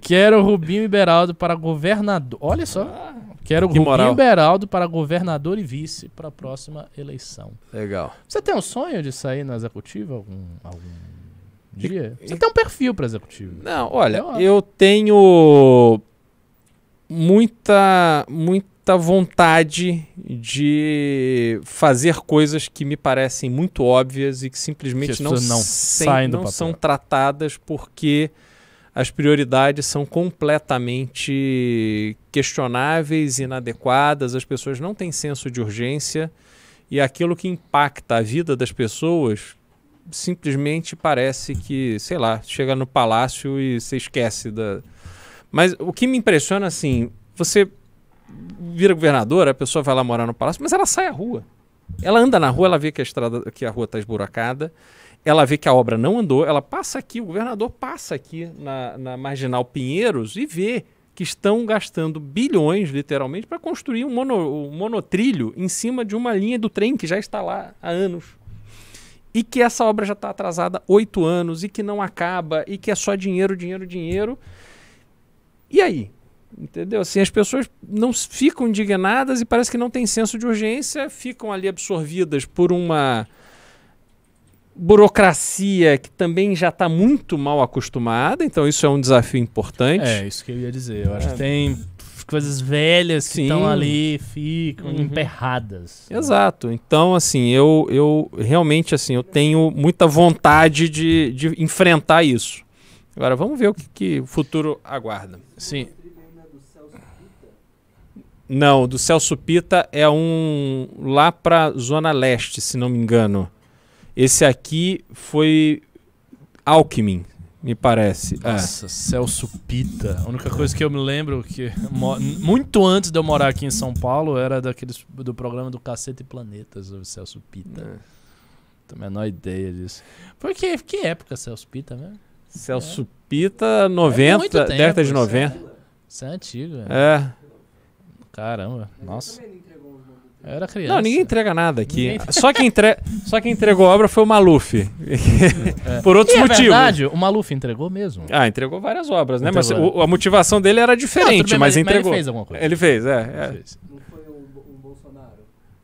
Quero Rubinho e Beraldo para governador. Olha só. Quero Que Rubinho moral. Beraldo para governador e vice para a próxima eleição. Legal. Você tem um sonho de sair na executiva algum, algum dia? Você tem um perfil para executivo. Não, olha, Eu acho. eu tenho muita muita vontade de fazer coisas que me parecem muito óbvias e que simplesmente Que não, não sem- saem não são tratadas porque as prioridades são completamente questionáveis, inadequadas, as pessoas não têm senso de urgência e aquilo que impacta a vida das pessoas simplesmente parece que, sei lá, chega no palácio e você esquece da. Mas o que me impressiona, assim, você vira governador, a pessoa vai lá morar no palácio, mas ela sai à rua. Ela anda na rua, ela vê que a estrada, que a rua está esburacada, ela vê que a obra não andou, ela passa aqui, o governador passa aqui na, na Marginal Pinheiros e vê que estão gastando bilhões, literalmente, para construir um, mono- um monotrilho em cima de uma linha do trem que já está lá há anos e que essa obra já está atrasada oito anos e que não acaba e que é só dinheiro, dinheiro, dinheiro. E aí? Entendeu? Assim, as pessoas não ficam indignadas e parece que não tem senso de urgência, ficam ali absorvidas por uma burocracia que também já está muito mal acostumada, então isso é um desafio importante. É, isso que eu ia dizer. Eu acho É. que tem coisas velhas que Sim. estão ali, ficam Uhum. emperradas. Exato. Então, assim, eu, eu realmente assim, eu tenho muita vontade de, de enfrentar isso. Agora, vamos ver o que, que o futuro aguarda. Sim. Não, do Celso Pita é um lá pra Zona Leste, se não me engano. Esse aqui foi Alckmin, me parece. É. Nossa, Celso Pita. A única coisa que eu me lembro que muito antes de eu morar aqui em São Paulo era daqueles do programa do Cacete e Planetas, o Celso Pita. É. Tenho a menor ideia disso. Foi que, que época Celso Pita mesmo? Celso Pita, 90, muito tempo, década de isso 90. Isso é antigo, é. É. Caramba, nossa. Não. Eu era criança. Não, ninguém entrega nada aqui. Ninguém- Só, quem entre... Só quem entregou a obra foi o Maluf. (laughs) Por outros E é motivos. verdade, o Maluf entregou mesmo. Ah, entregou várias obras, né? Mas Entregou, o- a motivação dele era Não, diferente, tudo bem, mas, ele entregou. fez alguma coisa. Ele fez, é. é. Fez. Não foi um, Bo- um Bolsonaro.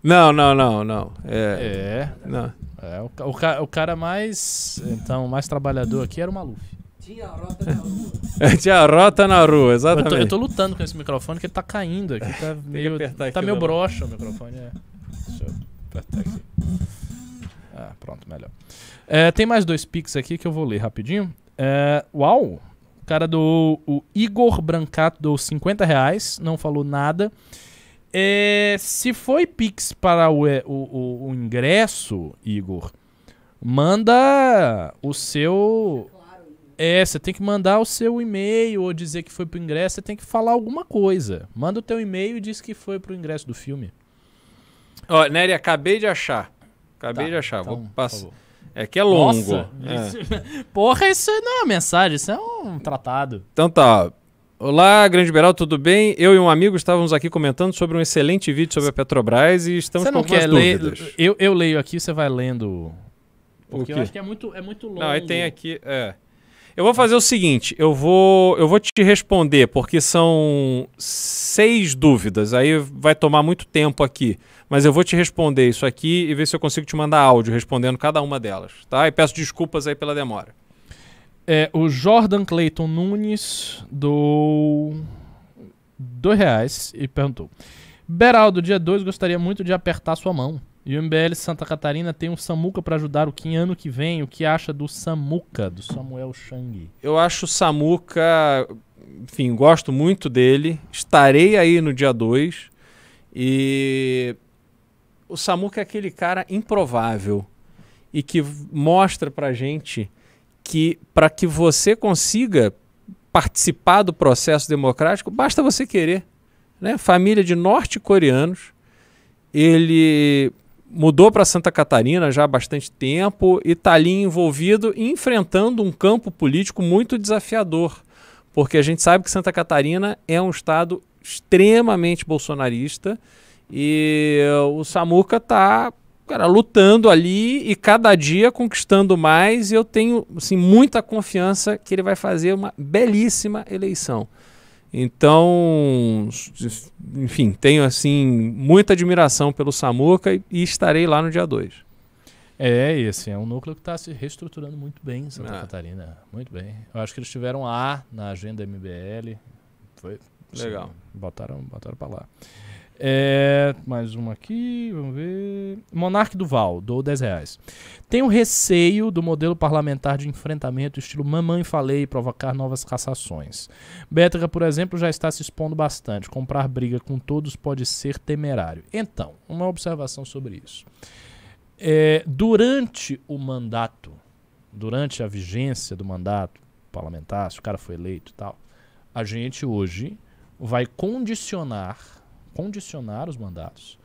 Não, não, não, não. É. É, Não. é o, o, o cara mais, então, mais trabalhador aqui era o Maluf. Tinha a rota na rua. (laughs) Tinha rota na rua, Eu exatamente. tô, eu tô lutando com esse microfone que ele tá caindo aqui. Tá (laughs) meio, tá meio broxa o microfone. É. Deixa eu apertar aqui. Ah, pronto, melhor. É, tem mais dois pics aqui que eu vou ler rapidinho. É, uau! O cara do o Igor Brancato deu 50 reais, não falou nada. É, se foi pix para o, é, o, o- o ingresso, Igor, manda o seu... É, você tem que mandar o seu e-mail ou dizer que foi pro ingresso, você tem que falar alguma coisa. Manda o teu e-mail e diz que foi pro ingresso do filme. Ó, Nery, acabei de achar. Acabei Tá, de achar. então, Vou passar. É que é longo. Nossa! É. isso- (laughs) Porra, isso não é uma mensagem, isso é um tratado. Então tá. Olá, Grande Beral, tudo bem? Eu e um amigo estávamos aqui comentando sobre um excelente vídeo sobre a Petrobras e estamos você com não algumas quer ler. dúvidas. Eu, eu leio aqui, você vai lendo. O Porque eu acho que é muito, é muito longo. Não, aí tem aqui. É. Eu vou fazer o seguinte, eu vou, eu vou te responder, porque são seis dúvidas, aí vai tomar muito tempo aqui. Mas eu vou te responder isso aqui e ver se eu consigo te mandar áudio respondendo cada uma delas, tá? E peço desculpas aí pela demora. É, o Jordan Clayton Nunes do dois reais e perguntou: Beraldo, dia 2 gostaria muito de apertar sua mão. E o MBL Santa Catarina tem um Samuca para ajudar o Kim ano que vem. O que acha do Samuca, do Samuel Chang? Eu acho o Samuca, enfim, gosto muito dele. Estarei aí no dia 2. E o Samuca é aquele cara improvável e que mostra pra gente que para que você consiga participar do processo democrático, basta você querer. Né? Família de norte-coreanos. Ele mudou para Santa Catarina já há bastante tempo e está ali envolvido e enfrentando um campo político muito desafiador, porque a gente sabe que Santa Catarina é um estado extremamente bolsonarista e o Samuca está cara, lutando ali e cada dia conquistando mais e eu tenho assim, muita confiança que ele vai fazer uma belíssima eleição. Então, enfim, tenho assim muita admiração pelo Samuca e, e estarei lá no dia 2. É, e assim, é um núcleo que está se reestruturando muito bem em Santa Ah. Catarina. Muito bem. Eu acho que eles tiveram A na agenda MBL. Foi. Legal. botaram, botaram pra lá. É, mais uma aqui, vamos ver. Monarque Duval, dou 10 reais. Tenho receio do modelo parlamentar de enfrentamento estilo mamãe falei provocar novas cassações. Bétrica, por exemplo, já está se expondo bastante. Comprar briga com todos pode ser temerário. Então, uma observação sobre isso. É, durante o mandato, durante a vigência do mandato parlamentar, se o cara foi eleito e tal, a gente hoje vai condicionar, condicionar os mandatos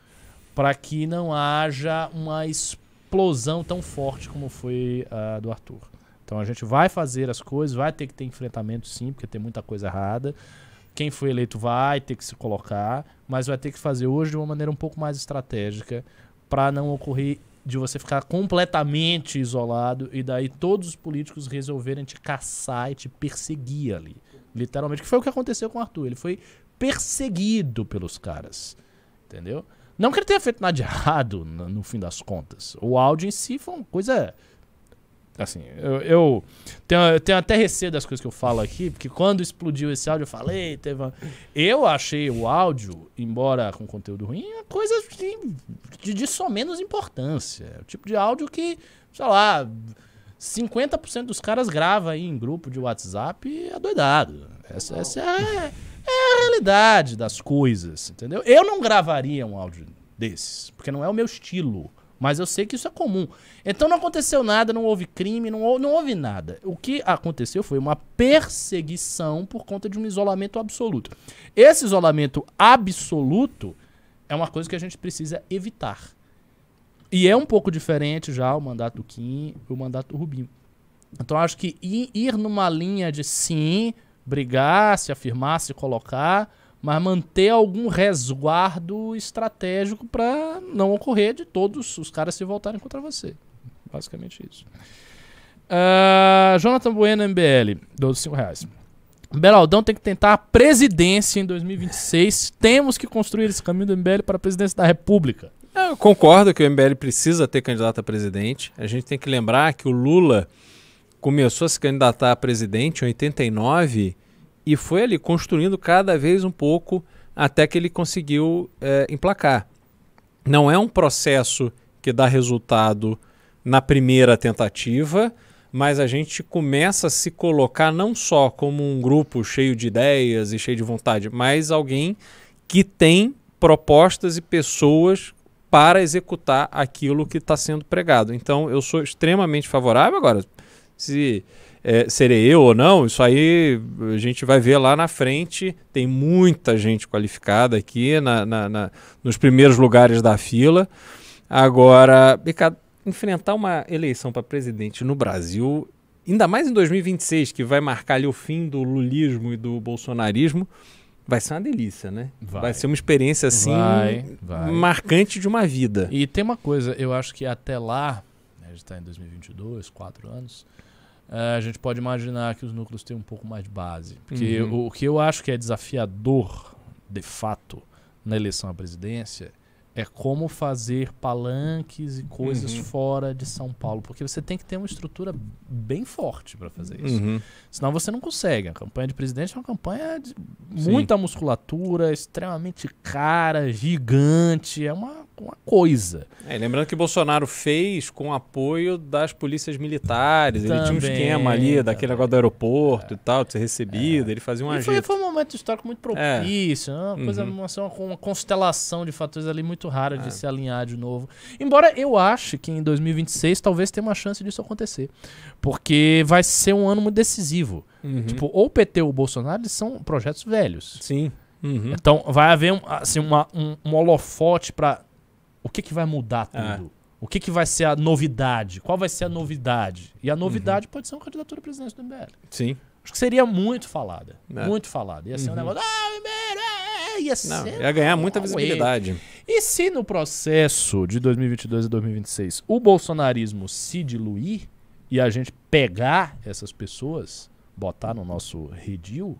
para que não haja uma explosão tão forte como foi a do Arthur. Então a gente vai fazer as coisas, vai ter que ter enfrentamento sim, porque tem muita coisa errada. Quem foi eleito vai ter que se colocar, mas vai ter que fazer hoje de uma maneira um pouco mais estratégica para não ocorrer de você ficar completamente isolado e daí todos os políticos resolverem te caçar e te perseguir ali. Literalmente, que foi o que aconteceu com o Arthur. Ele foi perseguido pelos caras. Entendeu? Não que ele tenha feito nada de errado no, no fim das contas. O áudio em si foi uma coisa Assim, eu, eu tenho, eu tenho até receio das coisas que eu falo aqui, porque quando explodiu esse áudio, eu falei, teve uma... Eu achei o áudio, embora com conteúdo ruim, uma coisa de, de, de só menos importância. É o tipo de áudio que, sei lá, 50% dos caras grava aí em grupo de WhatsApp é. Essa, essa é, é a realidade das coisas, entendeu? Eu não gravaria um áudio desses, porque não é o meu estilo. Mas eu sei que isso é comum. Então não aconteceu nada, não houve crime, não, hou- não houve nada. O que aconteceu foi uma perseguição por conta de um isolamento absoluto. Esse isolamento absoluto é uma coisa que a gente precisa evitar. E é um pouco diferente já o mandato do Kim e o mandato do Rubinho. Então acho que ir numa linha de sim, brigar, se afirmar, se colocar, mas manter algum resguardo estratégico para não ocorrer de todos os caras se voltarem contra você. Basicamente isso. Ah, Jonathan Bueno, MBL, 12 5 reais. Beraldão tem que tentar a presidência em 2026. Temos que construir esse caminho do MBL para a presidência da República. Eu concordo que o MBL precisa ter candidato a presidente. A gente tem que lembrar que o Lula começou a se candidatar a presidente em 89 e foi ali construindo cada vez um pouco até que ele conseguiu eh, emplacar. Não é um processo que dá resultado na primeira tentativa, mas a gente começa a se colocar não só como um grupo cheio de ideias e cheio de vontade, mas alguém que tem propostas e pessoas para executar aquilo que está sendo pregado. Então, eu sou extremamente favorável. Agora, se é, serei eu ou não, isso aí a gente vai ver lá na frente. Tem muita gente qualificada aqui na, na- na- nos primeiros lugares da fila. Agora, Ricardo, enfrentar uma eleição para presidente no Brasil, ainda mais em 2026, que vai marcar ali o fim do lulismo e do bolsonarismo, vai ser uma delícia, né? Vai. ser uma experiência assim Vai, vai. marcante de uma vida. E tem uma coisa, eu acho que até lá, né, a gente está em 2022, quatro anos, a gente pode imaginar que os núcleos têm um pouco mais de base. Porque Uhum. o, o que eu acho que é desafiador, de fato, na eleição à presidência, é como fazer palanques e coisas Uhum. fora de São Paulo. Porque você tem que ter uma estrutura bem forte para fazer isso. Uhum. Senão você não consegue. A campanha de presidente é uma campanha de Sim. muita musculatura, extremamente cara, gigante. É uma, uma coisa. É, lembrando que Bolsonaro fez com apoio das polícias militares. ele tinha um Também, esquema ali daquele também. negócio do aeroporto e tal, de ser recebido. Ele fazia um e foi, foi um momento histórico muito propício. né? Uma, coisa, Uhum. uma, uma, uma constelação de fatores ali muito rara de É. se alinhar de novo. Embora eu ache que em 2026 talvez tenha uma chance disso acontecer. Porque vai ser um ano muito decisivo. Uhum. Tipo, ou o PT ou o Bolsonaro eles são projetos velhos. Sim. Uhum. Então vai haver um, assim, uma- um, um holofote pra o que, que vai mudar É. tudo. O que, que vai ser a novidade? Qual vai ser a novidade? E a Uhum. novidade pode ser uma candidatura à presidência do MBL. Sim. Acho que seria muito falada. É. Muito falada. Ia ser um Uhum. negócio. Ah, o MBL! é", Ia ser. Não, ia ganhar muita um visibilidade. E se no processo de 2022 e 2026 o bolsonarismo se diluir e a gente pegar essas pessoas, botar no nosso redil,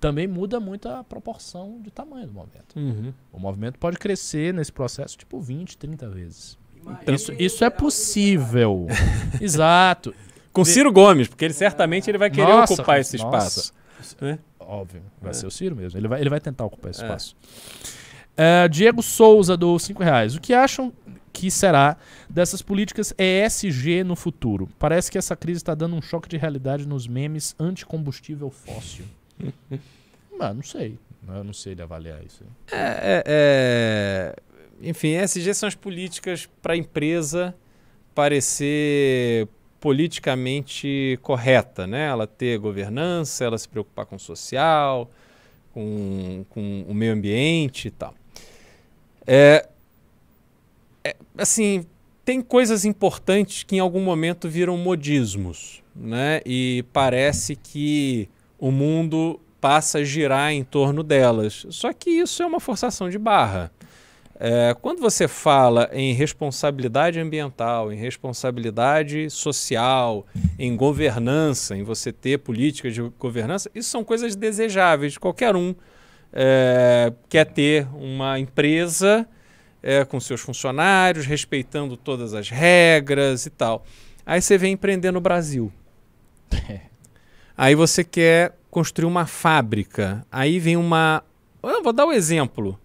também muda muito a proporção de tamanho do movimento. Uhum. O movimento pode crescer nesse processo tipo 20, 30 vezes. Imagine Isso, isso é possível. (laughs) Exato. Com Ciro Gomes, porque ele certamente ele vai querer Nossa, ocupar esse nossa. espaço. né? Óbvio. Vai É. ser o Ciro mesmo. Ele vai, ele vai tentar ocupar esse É. espaço. É, Diego Souza, do 5 reais. O que acham que será dessas políticas ESG no futuro? Parece que essa crise está dando um choque de realidade nos memes anticombustível fóssil. Ah, não sei. Eu não sei de avaliar isso. É, é, é, Enfim, ESG são as políticas para a empresa parecer politicamente correta, né? Ela ter governança, ela se preocupar com o social, com, com o meio ambiente e tal. É, é, assim, tem coisas importantes que em algum momento viram modismos, né? E parece que o mundo passa a girar em torno delas. Só que isso é uma forçação de barra. É, quando você fala em responsabilidade ambiental, em responsabilidade social, em governança, em você ter políticas de governança, isso são coisas desejáveis. Qualquer um é, quer ter uma empresa é, com seus funcionários, respeitando todas as regras e tal. Aí você vem empreender no Brasil. (laughs) Aí você quer construir uma fábrica. Aí vem uma. Eu vou dar um exemplo.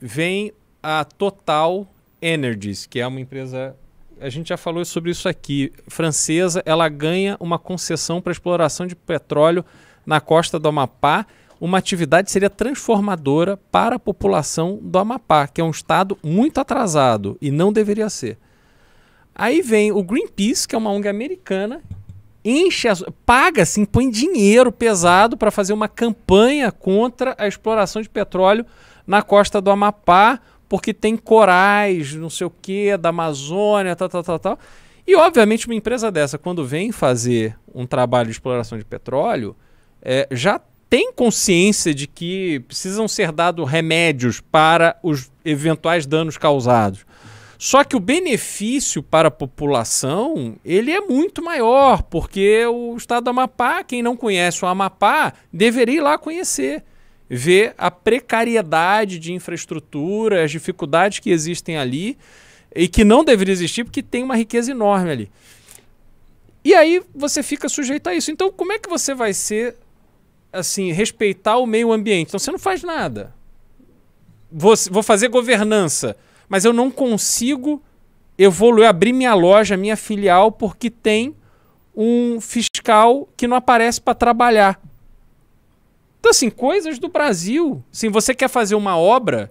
Vem a Total Energies, que é uma empresa. A gente já falou sobre isso aqui. Francesa, ela ganha uma concessão para exploração de petróleo na costa do Amapá. Uma atividade seria transformadora para a população do Amapá, que é um estado muito atrasado e não deveria ser. Aí vem o Greenpeace, que é uma ONG americana, enche, as, paga assim, põe dinheiro pesado para fazer uma campanha contra a exploração de petróleo na costa do Amapá, porque tem corais, não sei o que, da Amazônia, tal, tal, tal, tal. E obviamente uma empresa dessa, quando vem fazer um trabalho de exploração de petróleo, é, já tem consciência de que precisam ser dados remédios para os eventuais danos causados. Só que o benefício para a população, ele é muito maior, porque o estado do Amapá, quem não conhece o Amapá, deveria ir lá conhecer, ver a precariedade de infraestrutura, as dificuldades que existem ali e que não deveria existir porque tem uma riqueza enorme ali. E aí você fica sujeito a isso. Então, como é que você vai ser assim, respeitar o meio ambiente? Então você não faz nada. Vou, vou fazer governança mas eu não consigo evoluir, abrir minha loja, minha filial, porque tem um fiscal que não aparece para trabalhar. Então, assim, coisas do Brasil. Assim, você quer fazer uma obra,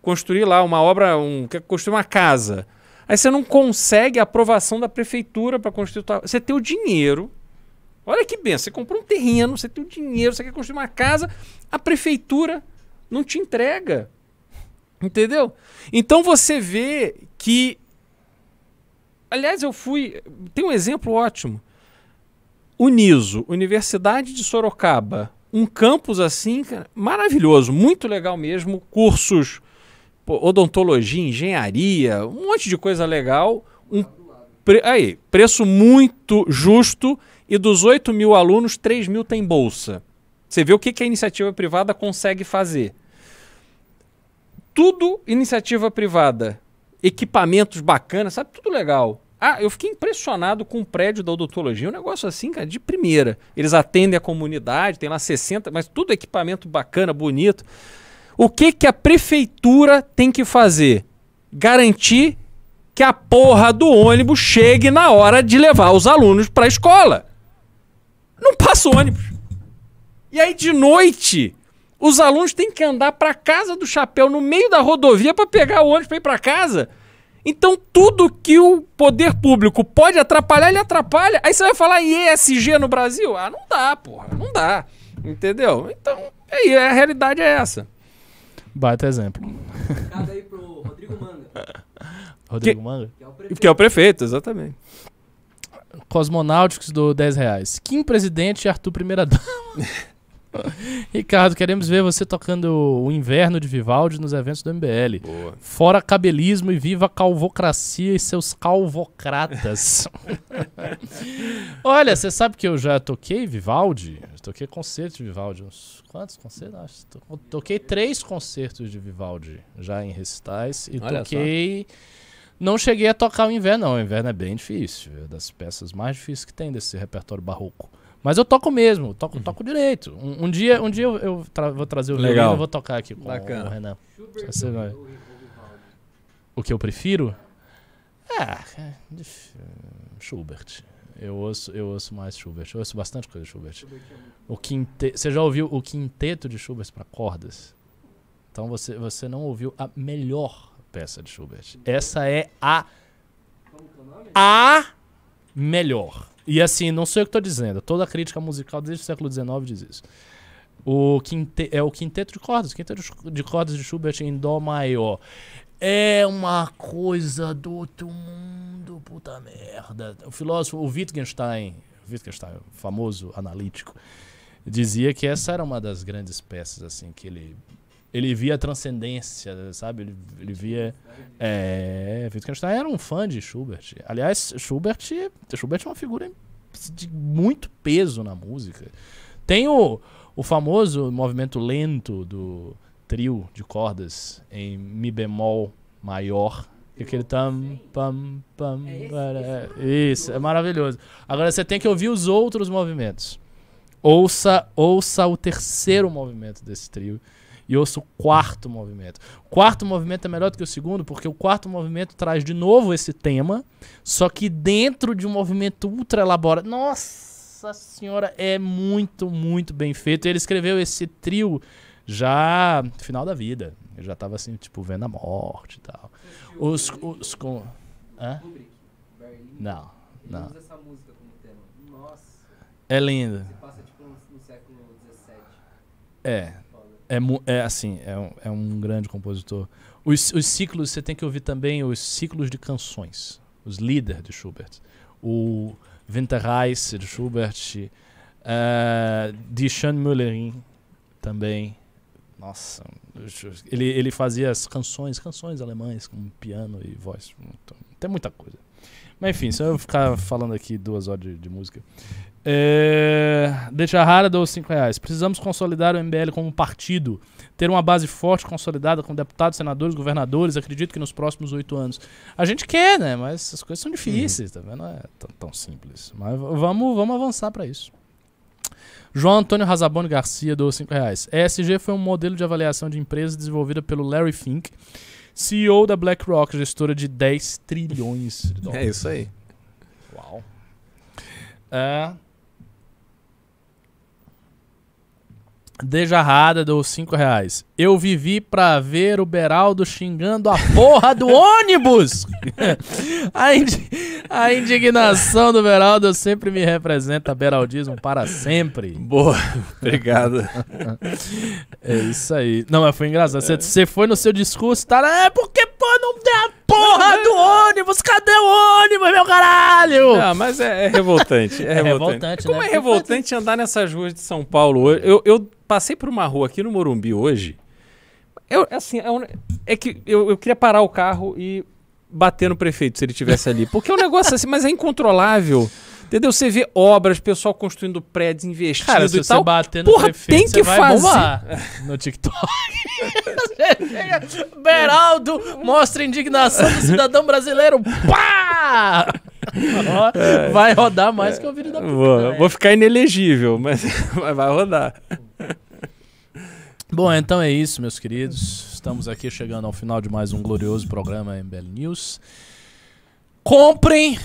construir lá uma obra, um, quer construir uma casa. Aí você não consegue a aprovação da prefeitura para construir. Tua... Você tem o dinheiro. Olha que bem, você comprou um terreno, você tem o dinheiro, você quer construir uma casa, a prefeitura não te entrega. Entendeu? Então você vê que. Aliás, eu fui. Tem um exemplo ótimo. Uniso, Universidade de Sorocaba. Um campus assim, maravilhoso, muito legal mesmo. Cursos, odontologia, engenharia, um monte de coisa legal. Um pre... aí, preço muito justo. E dos 8 mil alunos, 3 mil tem bolsa. Você vê o que, que a iniciativa privada consegue fazer tudo iniciativa privada. Equipamentos bacanas, sabe? Tudo legal. Ah, eu fiquei impressionado com o prédio da odontologia. Um negócio assim, cara, de primeira. Eles atendem a comunidade, tem lá 60, mas tudo equipamento bacana, bonito. O que, que a prefeitura tem que fazer? Garantir que a porra do ônibus chegue na hora de levar os alunos para a escola. Não passa ônibus. E aí de noite os alunos têm que andar para casa do chapéu no meio da rodovia para pegar o ônibus para ir para casa. Então, tudo que o poder público pode atrapalhar, ele atrapalha. Aí você vai falar ESG no Brasil? Ah, não dá, porra. Não dá. Entendeu? Então, aí, a realidade é essa. Baita exemplo. Cada aí pro Rodrigo Manga, (laughs) Rodrigo Manga? que é o prefeito. Que é o prefeito, exatamente. Cosmonáuticos do 10 reais. Kim Presidente e Arthur Primeira Dama. (laughs) (laughs) Ricardo, queremos ver você tocando o inverno de Vivaldi nos eventos do MBL. Boa. Fora cabelismo e viva a calvocracia e seus calvocratas. (laughs) Olha, você sabe que eu já toquei Vivaldi? Eu toquei concertos de Vivaldi. Uns quantos concertos? Acho, to- toquei três concertos de Vivaldi já em recitais. E Olha toquei. Não cheguei a tocar o inverno, não. O inverno é bem difícil. É das peças mais difíceis que tem desse repertório barroco. Mas eu toco mesmo, toco, Uhum. toco direito. Um, um dia, um dia eu, eu tra- vou trazer o Legal. violino e vou tocar aqui com Bacana. o Renan. Vai. O que eu prefiro? Ah, é, Schubert. Eu ouço, eu ouço mais Schubert. Eu ouço bastante coisa de Schubert. O quinte... Você já ouviu o quinteto de Schubert para cordas? Então você, você não ouviu a melhor peça de Schubert. Essa é a a melhor. E assim, não sou eu que estou dizendo. Toda crítica musical desde o século XIX diz isso. O quinte, é o quinteto de cordas. Quinteto de- cordas de Schubert em Dó maior. É uma coisa do outro mundo, puta merda. O filósofo, o Wittgenstein, Wittgenstein, famoso analítico, dizia que essa era uma das grandes peças, assim, que ele, ele via a transcendência, sabe? Ele, ele via... É, Wittgenstein era um fã de Schubert. Aliás, Schubert, Schubert é uma figura de muito peso na música. Tem o, o famoso movimento lento do trio de cordas em Mi bemol maior, E Aquele tam, pam, pam. para- Isso, é maravilhoso. Agora você tem que ouvir os outros movimentos. Ouça, ouça o terceiro movimento desse trio e ouça o quarto movimento. O quarto movimento é melhor do que o segundo, porque o quarto movimento traz de novo esse tema, só que dentro de um movimento ultra elaborado. Nossa senhora, é muito, muito bem feito. Ele escreveu esse trio já no final da vida. Ele já tava assim, tipo, vendo a morte e tal. Os, os com. Hã? Berlim. Não, Ele não. usa essa música como tema. Nossa, É lindo. você passa tipo no, no século XVII. É. É, é assim, é um, é um grande compositor. Os, os ciclos, você tem que ouvir também os ciclos de canções. Os líderes de Schubert. O Winterreise de Schubert. Uh, de Sean Müllerin também. Nossa, ele, ele fazia as canções, canções alemães com piano e voz. Muito- Tem muita coisa. Mas enfim, se eu ficar falando aqui duas horas de, de música. É, Deixa rara dou 5 reais. Precisamos consolidar o MBL como partido, ter uma base forte consolidada com deputados, senadores, governadores. Acredito que nos próximos oito anos. A gente quer, né? Mas as coisas são difíceis, tá vendo? Não é tão, tão simples. Mas vamos, vamos avançar para isso. João Antônio Razaboni Garcia dou 5 reais. ESG foi um modelo de avaliação de empresas desenvolvida pelo Larry Fink, CEO da BlackRock, gestora de 10 trilhões de É dólares. isso aí. Uau. É. Dejarrada dou 5 reais. Eu vivi pra ver o Beraldo xingando a porra do ônibus! (laughs) a, indi- a indignação do Beraldo sempre me representa Beraldismo para sempre. Boa. Obrigado. É isso aí. Não, mas foi engraçado. Você- foi no seu discurso, tá? É porque, pô, não tem a porra do ônibus! Cadê o ônibus, meu caralho? Ah, mas é, é revoltante. É, É revoltante. revoltante, Como né? é revoltante andar nessas ruas de São Paulo hoje? Eu, eu passei por uma rua aqui no Morumbi hoje. Eu, assim, é, um- é que eu, eu queria parar o carro e bater no prefeito se ele estivesse ali. Porque é um negócio assim, mas é incontrolável. Entendeu? Você vê obras, pessoal construindo prédios, investindo Cara, se e você tal. bater no Porra, prefeito, tem você que fazer. bombar no TikTok. Você (laughs) Beraldo mostra indignação do cidadão brasileiro. Pá! Ó, Vai rodar mais que o vídeo da puta. É. Vou, né? vou ficar inelegível, mas, (laughs) mas vai rodar. Bom, então é isso, meus queridos. Estamos aqui chegando ao final de mais um glorioso programa MBL News. Comprem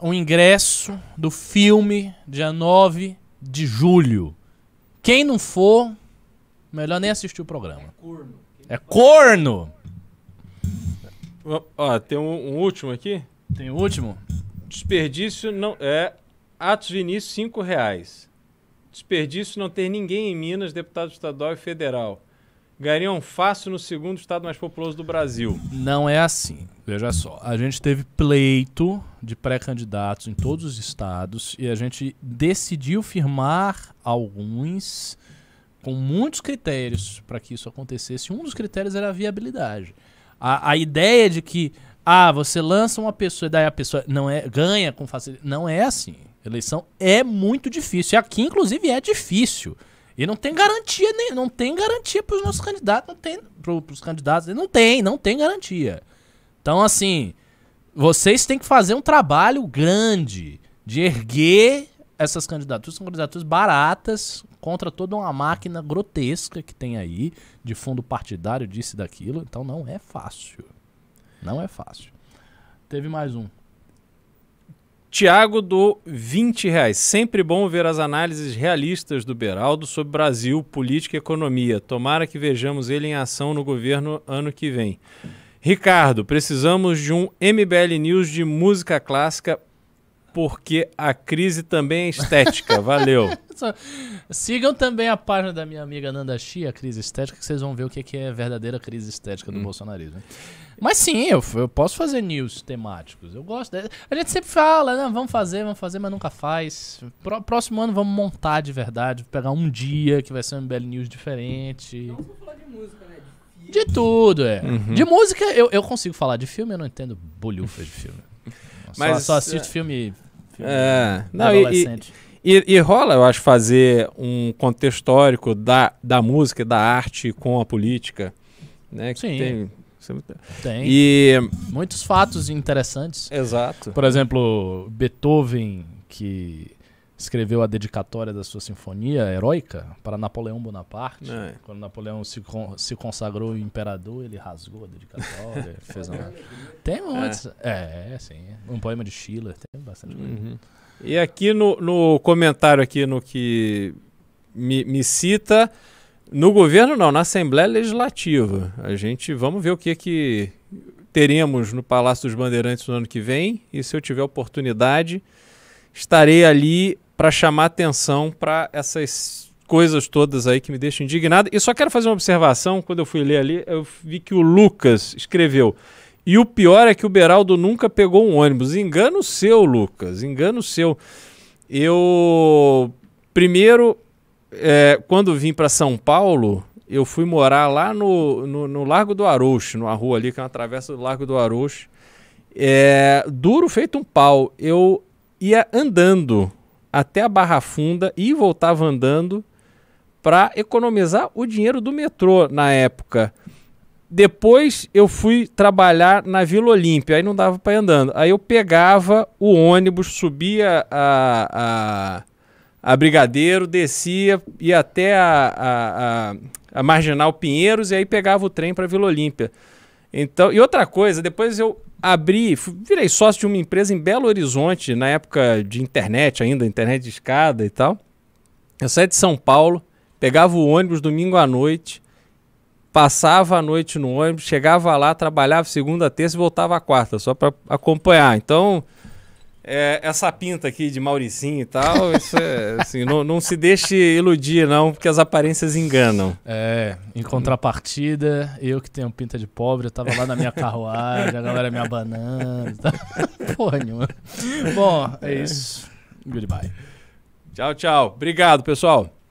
o ingresso do filme dia 9 de julho. Quem não for, melhor nem assistir o programa. Corno. É corno! Ó, Ó, tem um, um último aqui. Tem o último? Desperdício não. É. Atos Vinícius, 5 reais. Desperdício não ter ninguém em Minas, deputado estadual e federal. Ganhariam fácil no segundo estado mais populoso do Brasil. Não é assim. Veja só, a gente teve pleito de pré-candidatos em todos os estados e a gente decidiu firmar alguns com muitos critérios para que isso acontecesse. Um dos critérios era a viabilidade. A, a ideia de que ah, você lança uma pessoa e daí a pessoa não é ganha com facilidade, não é assim. Eleição é muito difícil. E aqui, inclusive, é difícil. E não tem garantia nem não tem garantia para os nossos candidatos, não tem para os candidatos, não tem, não tem garantia. Então, assim, vocês têm que fazer um trabalho grande de erguer essas candidaturas. São candidaturas baratas contra toda uma máquina grotesca que tem aí, de fundo partidário, disso e daquilo. Então, não é fácil. Não é fácil. Teve mais um. Tiago do 20 reais. Sempre bom ver as análises realistas do Beraldo sobre Brasil, política e economia. Tomara que vejamos ele em ação no governo ano que vem. Ricardo, precisamos de um MBL News de música clássica porque a crise também é estética. (laughs) Valeu. Sigam também a página da minha amiga Nanda Chia, a crise estética, que vocês vão ver o que é a verdadeira crise estética do bolsonarismo. Mas sim, eu, eu posso fazer news temáticos. Eu gosto. de- A gente sempre fala, né? Vamos fazer, vamos fazer, mas nunca faz. Pró- próximo ano vamos montar de verdade, pegar um dia que vai ser um MBL News diferente. Não só falar de música, né? De De tudo, é. De música, eu, eu consigo falar de filme, eu não entendo bolhufa de filme. (laughs) Só, Mas, só assisto é- filme, filme É, não, e, e, adolescente. e- e rola, eu acho, fazer um contexto histórico da, da música, e da arte com a política. Né? que Sim. tem- Tem E. muitos fatos interessantes. Exato. Por exemplo, Beethoven, que escreveu a dedicatória da sua sinfonia heróica para Napoleão Bonaparte. É. Quando Napoleão se, con- se consagrou imperador, ele rasgou a dedicatória, (laughs) fez uma... Tem muitos. É. sim. Um poema de Schiller, tem bastante coisa. Uhum. E aqui no, no comentário aqui no que me, me cita, no governo não, na Assembleia Legislativa. A gente, vamos ver o que que teremos no Palácio dos Bandeirantes no ano que vem e se eu tiver oportunidade, estarei ali para chamar atenção para essas coisas todas aí que me deixam indignado. E só quero fazer uma observação, quando eu fui ler ali, eu vi que o Lucas escreveu e o pior é que o Beraldo nunca pegou um ônibus. Engano seu, Lucas. Engano seu. Eu. Primeiro, é, quando vim para São Paulo, eu fui morar lá no, no, no Largo do Arouche, numa rua ali que é uma travessa do Largo do Arouche. É, duro feito um pau. Eu ia andando até a Barra Funda e voltava andando para economizar o dinheiro do metrô na época. Depois eu fui trabalhar na Vila Olímpia, aí não dava para ir andando. Aí eu pegava o ônibus, subia a, a, a Brigadeiro, descia, ia até a, a, a, a Marginal Pinheiros e aí pegava o trem para Vila Olímpia. Então, e outra coisa, depois eu abri, virei sócio de uma empresa em Belo Horizonte, na época de internet ainda, internet de escada e tal. Eu saía de São Paulo, pegava o ônibus domingo à noite, passava a noite no ônibus, chegava lá, trabalhava segunda, terça e voltava à quarta, só para acompanhar. Então, é, essa pinta aqui de Mauricinho e tal, isso é, assim, não, não se deixe iludir, não, porque as aparências enganam. É, em contrapartida, eu que tenho pinta de pobre, eu tava lá na minha carruagem, a galera me abanando. Tá? (laughs) Porra nenhuma. Bom, é isso. Goodbye. Tchau, tchau. Obrigado, pessoal.